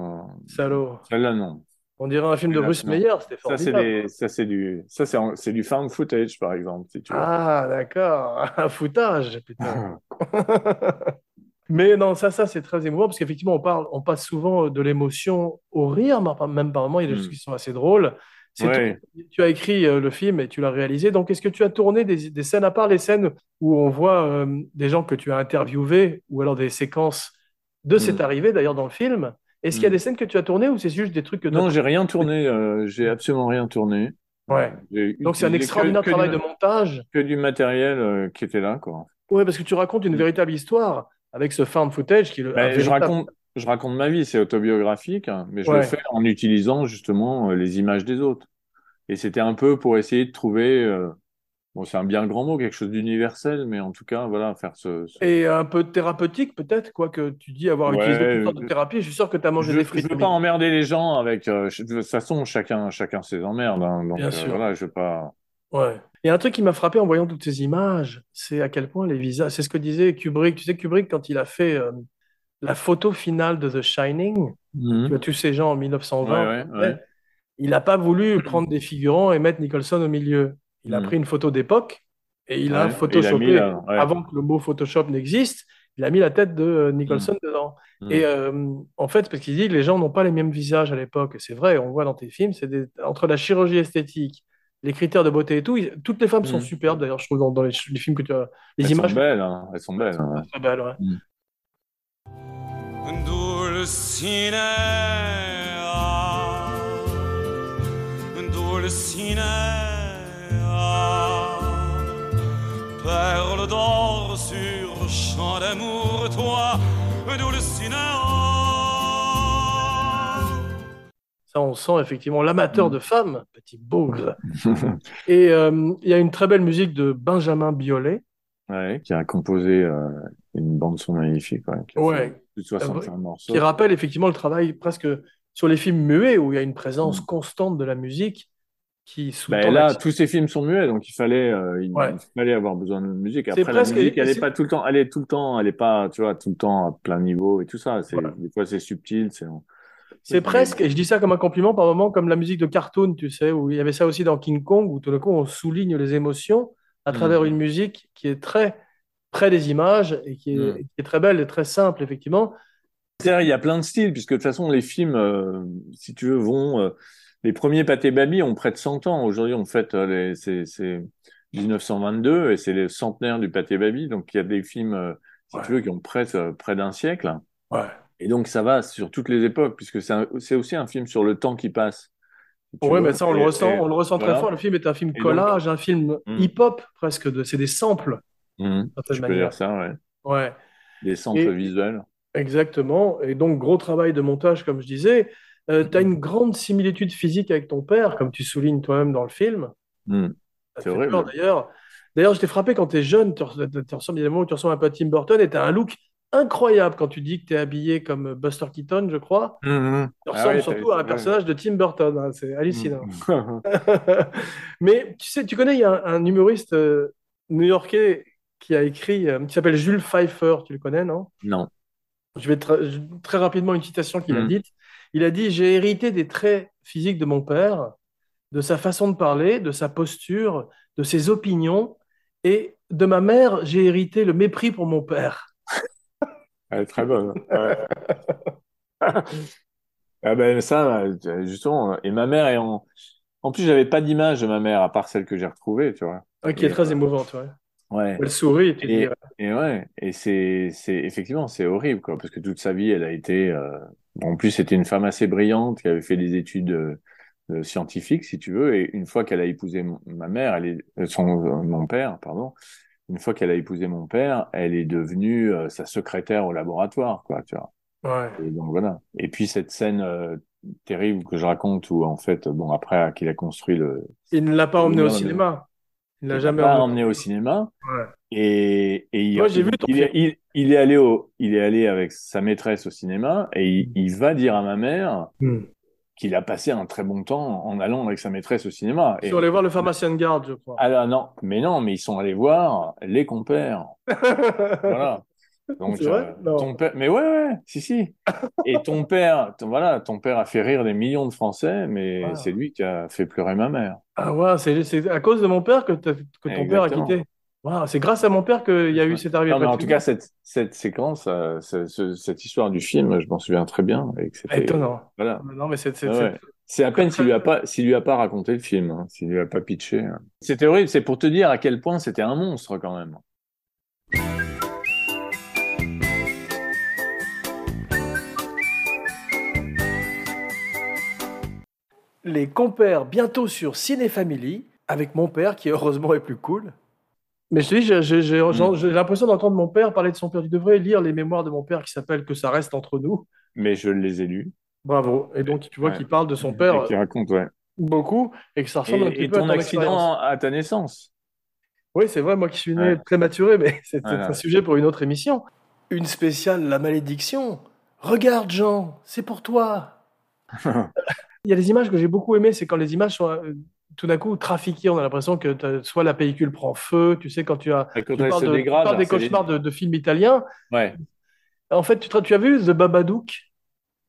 Speaker 1: Salaud.
Speaker 2: celle-là, non.
Speaker 1: On dirait un film de
Speaker 2: Là,
Speaker 1: Bruce. Meyer, c'était
Speaker 2: Ça, c'est
Speaker 1: formidable.
Speaker 2: ça, c'est du, ça, c'est, du found footage, par exemple, si tu veux.
Speaker 1: Ah, d'accord. Un foutage, putain. Mais non, ça, ça, c'est très émouvant parce qu'effectivement, on parle, on passe souvent de l'émotion au rire, même par moments, il y a des
Speaker 2: Mm.
Speaker 1: choses qui sont assez drôles.
Speaker 2: Ouais.
Speaker 1: tu as écrit euh, le film et tu l'as réalisé. Donc, est-ce que tu as tourné des, des scènes, à part les scènes où on voit euh, des gens que tu as interviewés ou alors des séquences de cette
Speaker 2: Mm.
Speaker 1: arrivée, d'ailleurs, dans le film? Est-ce qu'il y a
Speaker 2: Mm.
Speaker 1: des scènes que tu as tournées ou c'est juste des trucs que
Speaker 2: Non, j'ai rien tourné, euh, j'ai absolument rien tourné.
Speaker 1: Ouais. Donc, c'est un extraordinaire
Speaker 2: que- que
Speaker 1: travail
Speaker 2: du-
Speaker 1: de montage.
Speaker 2: que du matériel euh, qui était là, quoi.
Speaker 1: Ouais, parce que tu racontes une
Speaker 2: Mm.
Speaker 1: véritable histoire avec ce found footage qui est le, un
Speaker 2: je raconte, je raconte ma vie, c'est autobiographique, hein, mais je
Speaker 1: Ouais.
Speaker 2: le fais en utilisant justement euh, les images des autres. Et c'était un peu pour essayer de trouver, euh, bon, c'est un bien grand mot, quelque chose d'universel, mais en tout cas, voilà, faire ce, ce-
Speaker 1: Et un peu thérapeutique, peut-être, quoique tu dis avoir
Speaker 2: Ouais,
Speaker 1: utilisé toutes sortes de
Speaker 2: euh,
Speaker 1: thérapies. Je suis sûr que tu as mangé
Speaker 2: Je,
Speaker 1: des
Speaker 2: je
Speaker 1: frites.
Speaker 2: veux pas emmerder les gens avec. euh, de toute façon, chacun, chacun ses emmerdes. hein, donc
Speaker 1: Bien
Speaker 2: euh,
Speaker 1: sûr.
Speaker 2: voilà, je veux pas.
Speaker 1: Ouais. Il y a un truc qui m'a frappé en voyant toutes ces images, c'est à quel point les visages. C'est ce que disait Kubrick. Tu sais, Kubrick, quand il a fait euh, la photo finale de The Shining,
Speaker 2: Mhm.
Speaker 1: tu vois tous ces gens en 1920,
Speaker 2: Ouais, ouais, ouais.
Speaker 1: il n'a pas voulu prendre des figurants et mettre Nicholson au milieu. Il a
Speaker 2: Mhm.
Speaker 1: pris une photo d'époque Et il
Speaker 2: Ouais,
Speaker 1: a
Speaker 2: il a
Speaker 1: photoshopé,
Speaker 2: mis la- ouais.
Speaker 1: avant que le mot Photoshop n'existe, il a mis la tête de euh, Nicholson dedans.
Speaker 2: Mm.
Speaker 1: Et euh, en fait, parce qu'il dit que les gens n'ont pas les mêmes visages à l'époque. C'est vrai, on voit dans tes films, c'est des- entre la chirurgie esthétique, les critères de beauté et tout, ils- toutes les femmes sont superbes d'ailleurs, je trouve, dans, dans les, les films que tu as. Les
Speaker 2: Elles
Speaker 1: images
Speaker 2: sont belles, hein, elles sont belles.
Speaker 1: sont
Speaker 2: hein.
Speaker 1: très belles, ouais.
Speaker 5: Dulcinea, perle d'or sur champ d'amour, toi, Dulcinea.
Speaker 1: Ça, on sent effectivement l'amateur de femmes, petit bougre. Et euh, il y a une très belle musique de Benjamin Biolay.
Speaker 2: Ouais, qui a composé euh, une bande son magnifique, ouais, qui a
Speaker 1: Ouais.
Speaker 2: fait plus de 65 morceaux.
Speaker 1: qui rappelle effectivement le travail presque sur les films muets où il y a une
Speaker 2: Mm.
Speaker 1: présence constante de la musique qui
Speaker 2: Ben là, tous ces films sont muets, donc il fallait, euh, il,
Speaker 1: Ouais.
Speaker 2: il fallait avoir besoin de musique. Après, la musique, elle
Speaker 1: et
Speaker 2: est
Speaker 1: c'est-
Speaker 2: pas tout le temps, elle est tout le temps, elle est pas, tu vois, tout le temps à plein niveau et tout ça. C'est,
Speaker 1: Voilà.
Speaker 2: des fois, c'est subtil, c'est,
Speaker 1: C'est presque, et je dis ça comme un compliment par moment, comme la musique de cartoon, tu sais, où il y avait ça aussi dans King Kong, où tout d'un coup on souligne les émotions à
Speaker 2: Mm.
Speaker 1: travers une musique qui est très près des images et qui est,
Speaker 2: Mm.
Speaker 1: qui est très belle et très simple, effectivement.
Speaker 2: Il y a plein de styles, puisque de toute façon, les films, euh, si tu veux, vont. euh, les premiers Pâté Baby ont près de 100 ans. Aujourd'hui, on fête euh, les, c'est, c'est 1922 et c'est le centenaire du Pâté Baby. Donc, il y a des films, euh, si
Speaker 1: Ouais.
Speaker 2: tu veux, qui ont près, euh, près d'un siècle.
Speaker 1: Ouais.
Speaker 2: Et donc, ça va sur toutes les époques, puisque c'est, un- c'est aussi un film sur le temps qui passe. Veux.
Speaker 1: mais ça, on le ressent,
Speaker 2: et-
Speaker 1: on le ressent très fort. Le film est un film
Speaker 2: donc-
Speaker 1: collage, un film
Speaker 2: Mm.
Speaker 1: hip-hop presque, de, c'est des samples,
Speaker 2: je peux
Speaker 1: manière.
Speaker 2: dire ça, ouais.
Speaker 1: Ouais.
Speaker 2: Des
Speaker 1: Et-
Speaker 2: visuels.
Speaker 1: Exactement. Et donc, gros travail de montage, comme je disais. Tu as une grande similitude physique avec ton père, comme tu soulignes toi-même dans le film. Ça te
Speaker 2: C'est
Speaker 1: peur, d'ailleurs. D'ailleurs, je t'ai frappé quand tu es jeune, tu res- tu ressembles, où tu ressembles un peu à Tim Burton et tu as un look incroyable quand tu dis que tu es habillé comme Buster Keaton, je crois.
Speaker 2: Mhm.
Speaker 1: Tu
Speaker 2: Ah
Speaker 1: ressembles
Speaker 2: ouais,
Speaker 1: surtout à un personnage de Tim Burton. hein, C'est hallucinant. Mais tu sais, tu connais, il y a un, un humoriste euh, new-yorkais qui a écrit, euh, qui s'appelle Jules Pfeiffer, tu le connais, non?
Speaker 2: non.
Speaker 1: Je vais très rapidement une citation qu'il a dite. Il a dit, J'ai hérité des traits physiques de mon père, de sa façon de parler, de sa posture, de ses opinions, et de ma mère, j'ai hérité le mépris pour mon père.
Speaker 2: Elle est très bonne. Ouais. ah ben ça, justement. Et ma mère est en. En plus, j'avais pas d'image de ma mère à part celle que j'ai retrouvée, tu vois.
Speaker 1: Ah, qui est
Speaker 2: Et,
Speaker 1: très
Speaker 2: euh,
Speaker 1: émouvante. Ouais.
Speaker 2: Ouais.
Speaker 1: Elle sourit et tu
Speaker 2: Et, et ouais. Et c'est, c'est effectivement, c'est horrible, quoi, parce que toute sa vie, elle a été. euh, En plus, c'était une femme assez brillante qui avait fait des études euh, euh, scientifiques, si tu veux. Et une fois qu'elle a épousé ma mère, elle est euh, son mon père, pardon. Une fois qu'elle a épousé mon père, elle est devenue euh, sa secrétaire au laboratoire, quoi, tu vois.
Speaker 1: ouais.
Speaker 2: Et donc voilà. Et puis cette scène euh, terrible que je raconte où en fait, bon après qu'il a construit le,
Speaker 1: Il ne l'a pas emmené au cinéma. Il ne l'a jamais
Speaker 2: pas
Speaker 1: emmené.
Speaker 2: emmené au cinéma.
Speaker 1: Ouais.
Speaker 2: Et, et il,
Speaker 1: Moi, j'ai vu
Speaker 2: il,
Speaker 1: ton
Speaker 2: il est,
Speaker 1: film.
Speaker 2: il, il est allé au, il est allé avec sa maîtresse au cinéma et il, il va dire à ma mère
Speaker 1: Hmm.
Speaker 2: qu'il a passé un très bon temps en allant avec sa maîtresse au cinéma.
Speaker 1: Ils
Speaker 2: Et,
Speaker 1: sont allés voir le pharmacien de garde, je crois.
Speaker 2: alors non, mais non, mais ils sont allés voir les compères. Voilà. Donc,
Speaker 1: vrai?
Speaker 2: euh, ton père, mais ouais, ouais, si, si. Et ton père, ton- voilà, ton père a fait rire des millions de Français, mais c'est lui qui a fait pleurer ma mère.
Speaker 1: Ah ouais, c'est à cause de mon père que, ton père a quitté. Waouh, c'est grâce à mon père qu'il y a eu cette arrivée.
Speaker 2: Non, mais en tout cas, cette, cette séquence, euh, ce- ce- cette histoire du film, je m'en souviens très bien. Et que c'était,
Speaker 1: Étonnant.
Speaker 2: voilà.
Speaker 1: Non, mais c'est c'est-
Speaker 2: Ouais,
Speaker 1: c'est-
Speaker 2: ouais. C'est à peine s'il lui a pas, s'il lui a pas raconté le film, hein, s'il lui a pas pitché. hein. C'était horrible. C'est pour te dire à quel point c'était un monstre quand même.
Speaker 1: Les compères bientôt sur Ciné Family avec mon père qui heureusement est plus cool. Mais je te dis, j'ai- j'ai j'ai-
Speaker 2: Mm.
Speaker 1: j'ai- l'impression d'entendre mon père parler de son père. Tu devrais lire les mémoires de mon père qui s'appellent Que ça reste entre nous.
Speaker 2: Mais je les ai lus.
Speaker 1: Bravo. Et donc, tu vois
Speaker 2: Ouais.
Speaker 1: qu'il parle de son père
Speaker 2: Et qui raconte, ouais.
Speaker 1: beaucoup et que ça ressemble un
Speaker 2: Et,
Speaker 1: petit
Speaker 2: et
Speaker 1: peu à
Speaker 2: ton
Speaker 1: ton expérience.
Speaker 2: accident à ta naissance.
Speaker 1: Oui, c'est vrai, moi qui suis né
Speaker 2: Ouais.
Speaker 1: prématuré, mais c'est un sujet pour une autre émission. Une spéciale La malédiction. Regarde, Jean, c'est pour toi. Il y a des images que j'ai beaucoup aimées, c'est quand les images sont euh, tout d'un coup trafiquées. On a l'impression que soit la pellicule prend feu, tu sais, quand tu as.
Speaker 2: Quand
Speaker 1: Tu parles tu parles des
Speaker 2: les-
Speaker 1: cauchemars de, de films italiens.
Speaker 2: Ouais.
Speaker 1: En fait, tu, as vu The Babadook?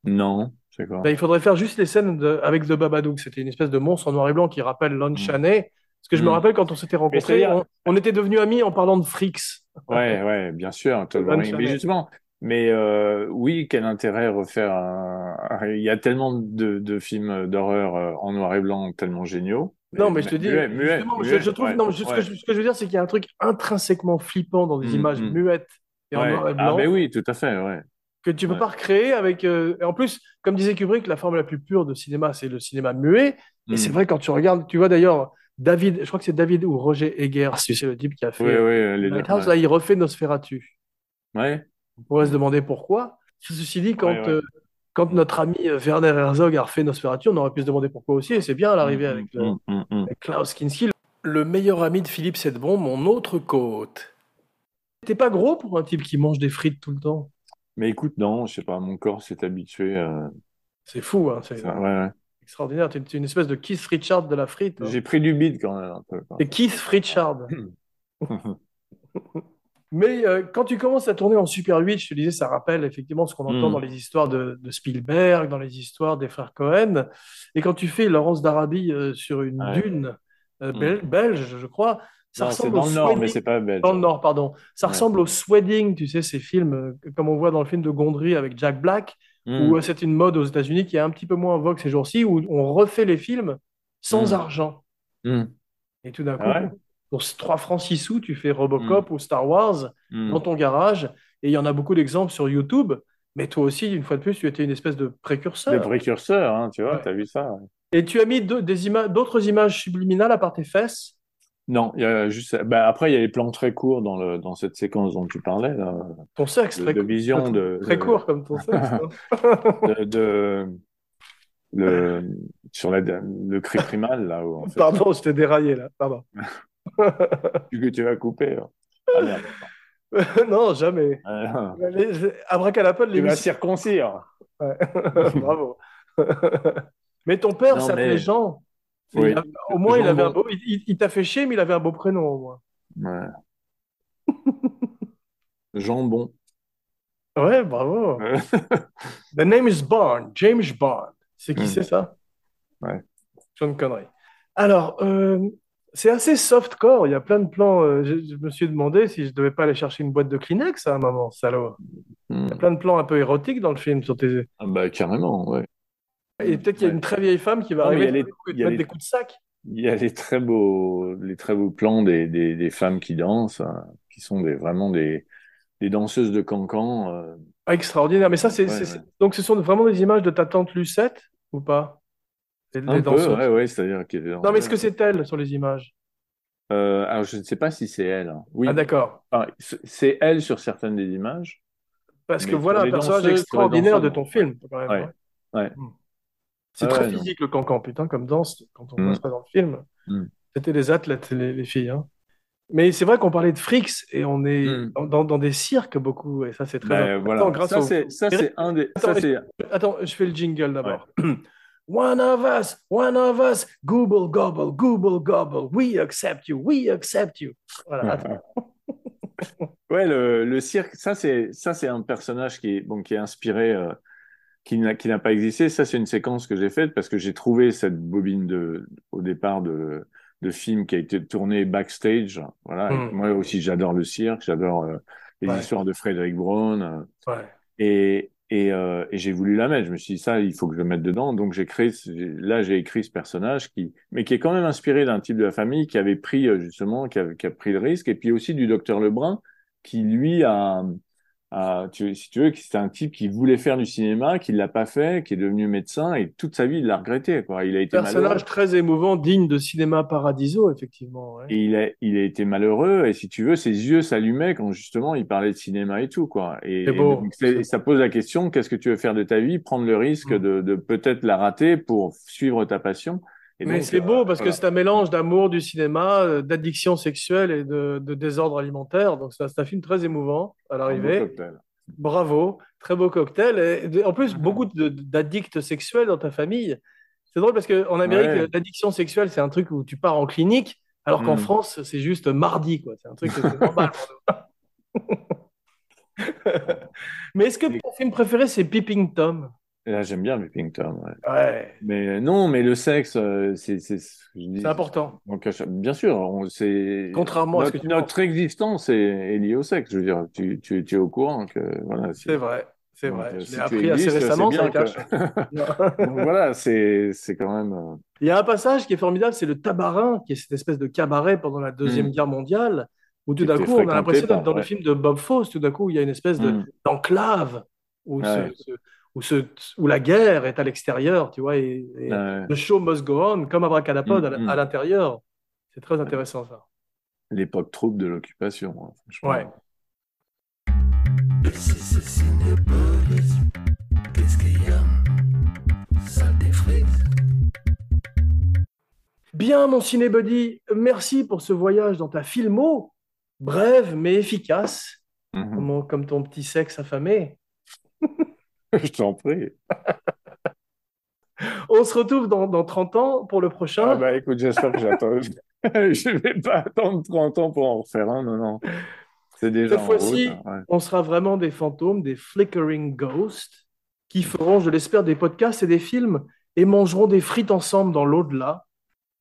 Speaker 2: Non, quoi?
Speaker 1: Ben, Il faudrait faire juste les scènes de- avec The Babadook. C'était une espèce de monstre en noir et blanc qui rappelle Lon
Speaker 2: Mm.
Speaker 1: Chaney Parce que je me
Speaker 2: Mm.
Speaker 1: rappelle quand on s'était rencontrés, on, on était devenus amis en parlant de Freaks.
Speaker 2: Ouais, ouais, bien sûr. Mais justement, mais euh, oui, quel intérêt refaire un... Il y a tellement de, de films d'horreur euh, en noir et blanc tellement géniaux.
Speaker 1: Non, mais je te dis,
Speaker 2: muet, muet,
Speaker 1: je, trouve,
Speaker 2: ouais,
Speaker 1: non, mais ce, que je, ce que je veux dire, c'est qu'il y a un truc intrinsèquement flippant dans des
Speaker 2: Mm,
Speaker 1: images
Speaker 2: mm.
Speaker 1: muettes et en noir et
Speaker 2: Ah,
Speaker 1: blanc
Speaker 2: ben oui, tout à fait, ouais.
Speaker 1: que tu peux
Speaker 2: Ouais.
Speaker 1: pas recréer avec. euh, Et en plus, comme disait Kubrick, la forme la plus pure de cinéma, c'est le cinéma muet. Et
Speaker 2: Mm.
Speaker 1: c'est vrai quand tu regardes, tu vois d'ailleurs David, je crois que c'est David ou Roger Egger, si c'est le type qui a fait
Speaker 2: Oui,
Speaker 1: euh,
Speaker 2: oui, les deux.
Speaker 1: Lighthouse, là, il refait Nosferatu.
Speaker 2: Ouais.
Speaker 1: On pourrait se demander pourquoi. Ceci dit, quand, euh, quand notre ami euh, Werner Herzog a refait Nosferatu, on aurait pu se demander pourquoi aussi, et c'est bien à l'arrivée
Speaker 2: Mm,
Speaker 1: avec, le-
Speaker 2: mm, mm,
Speaker 1: avec Klaus Kinski, le meilleur ami de Philippe Sedbon, mon autre côte. T'es pas gros pour un type qui mange des frites tout le temps?
Speaker 2: Mais écoute, non, je sais pas, mon corps s'est habitué. euh,
Speaker 1: C'est fou, hein, c'est
Speaker 2: ouais, ouais.
Speaker 1: extraordinaire. T'es une espèce de Keith Richard de la frite. hein.
Speaker 2: J'ai pris du bide quand même un peu.
Speaker 1: Keith Richard. Mais euh, quand tu commences à tourner en Super 8, je te disais, ça rappelle effectivement ce qu'on entend
Speaker 2: Mm.
Speaker 1: dans les histoires de, de Spielberg, dans les histoires des frères Cohen. Et quand tu fais Laurence d'Arabie euh, sur une
Speaker 2: Ouais.
Speaker 1: dune euh,
Speaker 2: Mm.
Speaker 1: bel- belge, je crois, ça
Speaker 2: Non,
Speaker 1: ressemble
Speaker 2: dans
Speaker 1: au
Speaker 2: le nord, mais c'est pas belge.
Speaker 1: Dans le Nord, pardon. Ça
Speaker 2: Ouais.
Speaker 1: ressemble au Swedding, tu sais, ces films, comme on voit dans le film de Gondry avec Jack Black,
Speaker 2: Mm.
Speaker 1: où c'est une mode aux États-Unis qui est un petit peu moins en vogue ces jours-ci, où on refait les films sans argent. Et tout d'un coup,
Speaker 2: Ah ouais?
Speaker 1: Pour 3 francs 6 sous, tu fais Robocop ou Star Wars
Speaker 2: Mm.
Speaker 1: dans ton garage. Et il y en a beaucoup d'exemples sur YouTube. Mais toi aussi, une fois de plus, tu étais une espèce de précurseur.
Speaker 2: Le précurseur, hein, tu vois,
Speaker 1: Ouais.
Speaker 2: t'as vu ça?
Speaker 1: Et tu as mis ima- d'autres images subliminales à part tes fesses?
Speaker 2: Non, il y a juste. Bah, après, il y a les plans très courts dans le dans cette séquence dont tu parlais, là,
Speaker 1: Ton sexe,
Speaker 2: de,
Speaker 1: très,
Speaker 2: de vision de,
Speaker 1: très
Speaker 2: de-
Speaker 1: court comme ton sexe. hein.
Speaker 2: de, de- le sur la, le cri primal là où en fait,
Speaker 1: Pardon, je t'ai déraillé là. Pardon.
Speaker 2: tu, que tu vas couper. hein. Ah, merde.
Speaker 1: non, jamais.
Speaker 2: Ah,
Speaker 1: Abracadapod,
Speaker 2: tu vas circoncire.
Speaker 1: Ouais. Bravo. mais ton père s'appelait
Speaker 2: mais-
Speaker 1: Jean.
Speaker 2: Oui.
Speaker 1: a- au moins, il avait un beau. Il, t'a fait chier, mais il avait un beau prénom au moins.
Speaker 2: Ouais. Jambon.
Speaker 1: Ouais, bravo. The name is Bond, James Bond. C'est qui
Speaker 2: Hmm.
Speaker 1: c'est ça?
Speaker 2: Ouais.
Speaker 1: John Connery. Alors, euh, c'est assez softcore. Il y a plein de plans. euh, je, je me suis demandé si je devais pas aller chercher une boîte de Kleenex à un moment, salaud.
Speaker 2: Hmm.
Speaker 1: Il y a plein de plans un peu érotiques dans le film sur tes.
Speaker 2: Ah, bah carrément, ouais.
Speaker 1: Et peut-être qu'il y a une très vieille femme qui va
Speaker 2: Non,
Speaker 1: arriver
Speaker 2: les-
Speaker 1: et te mettre
Speaker 2: les-
Speaker 1: des coups de sac.
Speaker 2: Il y a les très beaux, les très beaux plans des, des, des femmes qui dansent, hein, qui sont des, vraiment des, des danseuses de cancan. euh,
Speaker 1: Ah, extraordinaire. Mais ça, c'est,
Speaker 2: Ouais,
Speaker 1: c'est-
Speaker 2: ouais.
Speaker 1: c'est- donc ce sont vraiment des images de ta tante Lucette ou pas? Les, les
Speaker 2: un peu, ouais, ouais, c'est-à-dire
Speaker 1: Non, mais est-ce que c'est elle sur les images?
Speaker 2: Euh, alors, je ne sais pas si c'est elle. hein. Oui,
Speaker 1: Ah, d'accord.
Speaker 2: C'est elle sur certaines des images.
Speaker 1: Parce que voilà un personnage extraordinaire de ton film, quand même.
Speaker 2: Ouais.
Speaker 1: ouais.
Speaker 2: Ouais.
Speaker 1: Hmm. C'est très
Speaker 2: ouais, non.
Speaker 1: physique le cancan, putain, comme danse, quand on
Speaker 2: Hmm.
Speaker 1: voit ça dans le film.
Speaker 2: Hmm.
Speaker 1: C'était des athlètes, les, les filles. hein. Mais c'est vrai qu'on parlait de frics et on est
Speaker 2: Hmm.
Speaker 1: dans, des cirques beaucoup, et ça c'est très
Speaker 2: Ben,
Speaker 1: important
Speaker 2: voilà.
Speaker 1: grâce
Speaker 2: Ça,
Speaker 1: au-
Speaker 2: c'est, ça, c'est un des, ça,
Speaker 1: Attends, je fais le jingle d'abord. One of us, one of us, Google gobble, Google gobble, we accept you, we accept you. Voilà.
Speaker 2: Ouais, le, le cirque, ça c'est ça c'est un personnage qui est bon qui est inspiré euh, qui n'a qui n'a pas existé. Ça c'est une séquence que j'ai faite parce que j'ai trouvé cette bobine de au départ de de film qui a été tourné backstage. Voilà.
Speaker 1: Mm.
Speaker 2: Moi aussi j'adore le cirque, j'adore euh, les
Speaker 1: Ouais.
Speaker 2: histoires de Frédéric Braun euh,
Speaker 1: Ouais.
Speaker 2: et et, euh, et j'ai voulu la mettre. Je me suis dit ça, il faut que je le mette dedans. Donc j'ai créé là j'ai écrit ce personnage qui mais qui est quand même inspiré d'un type de la famille qui avait pris euh, justement qui qui a pris le risque et puis aussi du docteur Lebrun qui lui a, a tu, si tu veux, c'était un type qui voulait faire du cinéma, qui l'a pas fait, qui est devenu médecin et toute sa vie il l'a regretté quoi. Il a été malheureux
Speaker 1: Personnage très émouvant, digne de cinéma Paradiso, effectivement. ouais.
Speaker 2: et il a il a été malheureux et si tu veux ses yeux s'allumaient quand justement il parlait de cinéma et tout quoi. Et,
Speaker 1: C'est
Speaker 2: et
Speaker 1: beau.
Speaker 2: donc, c'est- ça pose la question qu'est-ce que tu veux faire de ta vie, prendre le risque
Speaker 1: Mm.
Speaker 2: de, de peut-être la rater pour suivre ta passion? Et
Speaker 1: Mais c'est beau parce que c'est un mélange d'amour du cinéma, euh, d'addiction sexuelle et de, de désordre alimentaire. Donc c'est un- film très émouvant à l'arrivée. Bravo, très beau cocktail. Et en plus, beaucoup d'addicts sexuels dans ta famille. C'est drôle parce qu'en Amérique,
Speaker 2: Ouais.
Speaker 1: l'addiction sexuelle, c'est un truc où tu pars en clinique, alors qu'en
Speaker 2: Mm.
Speaker 1: France, c'est juste mardi. C'est un truc que c'est normal. Mais est-ce que ton film préféré, c'est Peeping Tom?
Speaker 2: Là, j'aime bien Whipping Tom. ouais.
Speaker 1: Ouais,
Speaker 2: Mais non, mais le sexe, euh, c'est c'est ce que je dis.
Speaker 1: c'est important.
Speaker 2: Donc, chaque- bien sûr, on- c'est
Speaker 1: Contrairement à ce
Speaker 2: notre,
Speaker 1: que tu
Speaker 2: notre existence est, est liée au sexe. Je veux dire, tu, tu, tu es au courant que voilà. si-
Speaker 1: C'est vrai, c'est vrai.
Speaker 2: euh,
Speaker 1: Je
Speaker 2: si
Speaker 1: l'ai appris assez récemment, ça cache.
Speaker 2: que- Donc, voilà, c'est c'est quand même. euh,
Speaker 1: Il y a un passage qui est formidable, c'est le tabarin, qui est cette espèce de cabaret pendant la Deuxième
Speaker 2: Mm.
Speaker 1: Guerre mondiale, où tout d'un coup, on a l'impression d'être dans le film de Bob Fosse, tout d'un coup, il y a une espèce de-
Speaker 2: Mm.
Speaker 1: d'enclave où, ce-
Speaker 2: Ouais.
Speaker 1: ce- où, ce- où la guerre est à l'extérieur, tu vois, et, et le show must go on, comme Abracadapod
Speaker 2: Mm,
Speaker 1: à,
Speaker 2: mm.
Speaker 1: à l'intérieur. C'est très intéressant, ça.
Speaker 2: l'époque trouble de l'occupation. hein, franchement.
Speaker 1: Ouais. Bien, mon cinébuddy, merci pour ce voyage dans ta filmo, brève mais efficace,
Speaker 2: Mhm.
Speaker 1: comme, comme ton petit sexe affamé.
Speaker 2: Je t'en prie.
Speaker 1: On se retrouve dans, dans 30 ans pour le prochain.
Speaker 2: Ah bah écoute, j'espère que j'attends. Je vais pas attendre 30 ans pour en refaire un, non, non. C'est déjà
Speaker 1: Cette fois-ci,
Speaker 2: hein, ouais.
Speaker 1: on sera vraiment des fantômes, des flickering ghosts, qui feront, je l'espère, des podcasts et des films et mangeront des frites ensemble dans l'au-delà.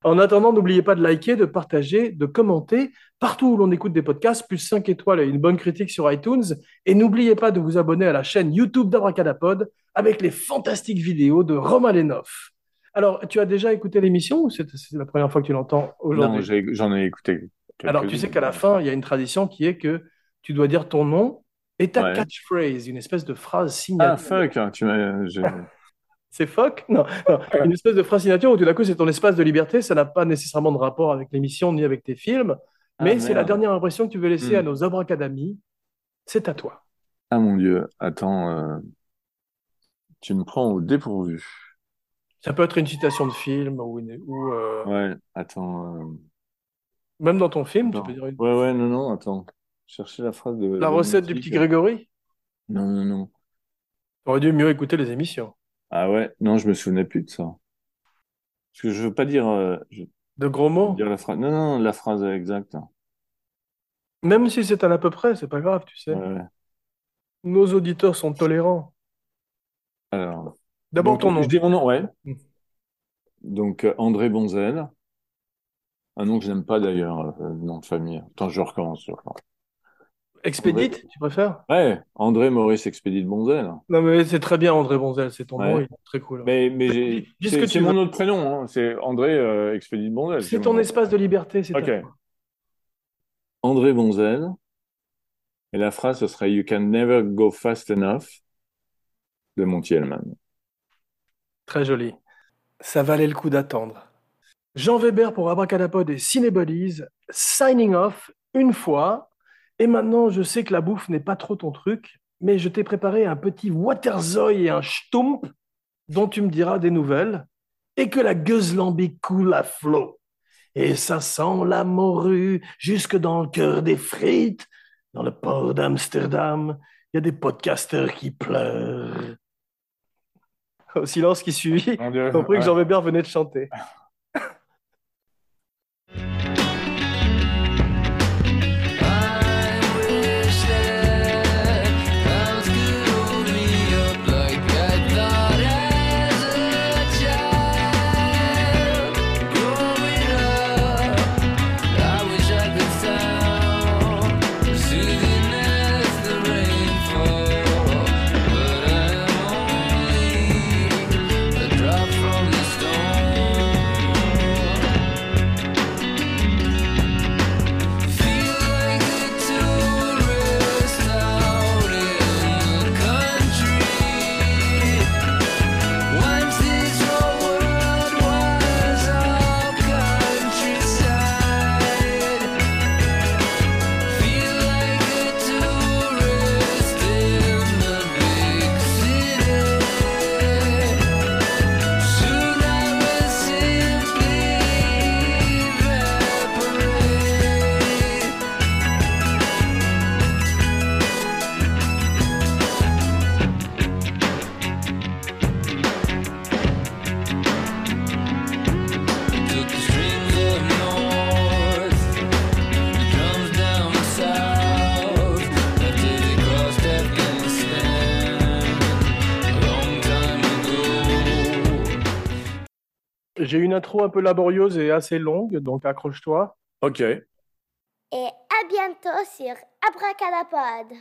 Speaker 1: En attendant, n'oubliez pas de liker, de partager, de commenter partout où l'on écoute des podcasts, plus 5 étoiles et une bonne critique sur iTunes. Et n'oubliez pas de vous abonner à la chaîne YouTube d'Abracadapod avec les fantastiques vidéos de Romain Lenoff. Alors, tu as déjà écouté l'émission ou c'est la première fois que tu l'entends
Speaker 2: Non,
Speaker 1: aujourd'hui
Speaker 2: j'ai- j'en ai écouté.
Speaker 1: alors, tu sais qu'à la fin, il y a une tradition qui est que tu dois dire ton nom et ta
Speaker 2: Ouais.
Speaker 1: catchphrase, une espèce de phrase
Speaker 2: Ah,
Speaker 1: signature.
Speaker 2: fuck, hein, tu m'as.
Speaker 1: C'est fuck Non, non, une espèce de signature où tout d'un coup, c'est ton espace de liberté. Ça n'a pas nécessairement de rapport avec l'émission ni avec tes films, mais
Speaker 2: Ah,
Speaker 1: c'est la dernière impression que tu veux laisser
Speaker 2: Hmm.
Speaker 1: à nos abracadamis. C'est à toi.
Speaker 2: Ah mon Dieu, attends, euh, tu me prends au dépourvu.
Speaker 1: Ça peut être une citation de film ou, une- ou, euh,
Speaker 2: Ouais, attends. euh,
Speaker 1: même dans ton film, tu peux dire une-
Speaker 2: Ouais, ouais, non, non, attends. Chercher la phrase de.
Speaker 1: la recette du petit Grégory?
Speaker 2: Non, non, non.
Speaker 1: Tu aurais dû mieux écouter les émissions.
Speaker 2: Ah ouais, non, je me souvenais plus de ça. Parce que je veux pas dire, euh, je veux
Speaker 1: De gros mots,
Speaker 2: dire la phrase. Non, non, la phrase exacte.
Speaker 1: même si c'est à peu près, c'est pas grave, tu sais.
Speaker 2: Ouais.
Speaker 1: Nos auditeurs sont tolérants.
Speaker 2: Alors.
Speaker 1: D'abord
Speaker 2: donc,
Speaker 1: ton nom.
Speaker 2: Je dis mon nom, ouais.
Speaker 1: Mm.
Speaker 2: Donc, euh, André Bonzel. Un nom que je n'aime pas d'ailleurs, euh, le nom de famille. Attends, je recommence. je recommence.
Speaker 1: Expédite, tu préfères?
Speaker 2: Ouais, André Maurice Expédite Bonzel.
Speaker 1: Non, mais c'est très bien, André Bonzel, c'est ton
Speaker 2: Ouais.
Speaker 1: nom, il est très cool.
Speaker 2: Mais, mais
Speaker 1: ce
Speaker 2: c'est mon autre prénom, hein. C'est André euh, Expédite Bonzel.
Speaker 1: C'est ton espace de liberté, c'est
Speaker 2: Ok. André Bonzel. Et la phrase, ce serait You can never go fast enough de Monty Hellman.
Speaker 1: Très joli. Ça valait le coup d'attendre. Jean Weber pour Abracadapod et Cinebodies, signing off une fois. Et maintenant, je sais que la bouffe n'est pas trop ton truc, mais je t'ai préparé un petit Waterzooi et un Stump dont tu me diras des nouvelles et que la gueuselambique coule à flot. Et ça sent la morue jusque dans le cœur des frites. Dans le port d'Amsterdam, il y a des podcasteurs qui pleurent. Au silence qui suivit, j'ai compris que. Jean Weber venait de chanter. J'ai une intro un peu laborieuse et assez longue, donc accroche-toi.
Speaker 2: Ok.
Speaker 6: Et à bientôt sur Abracadapod.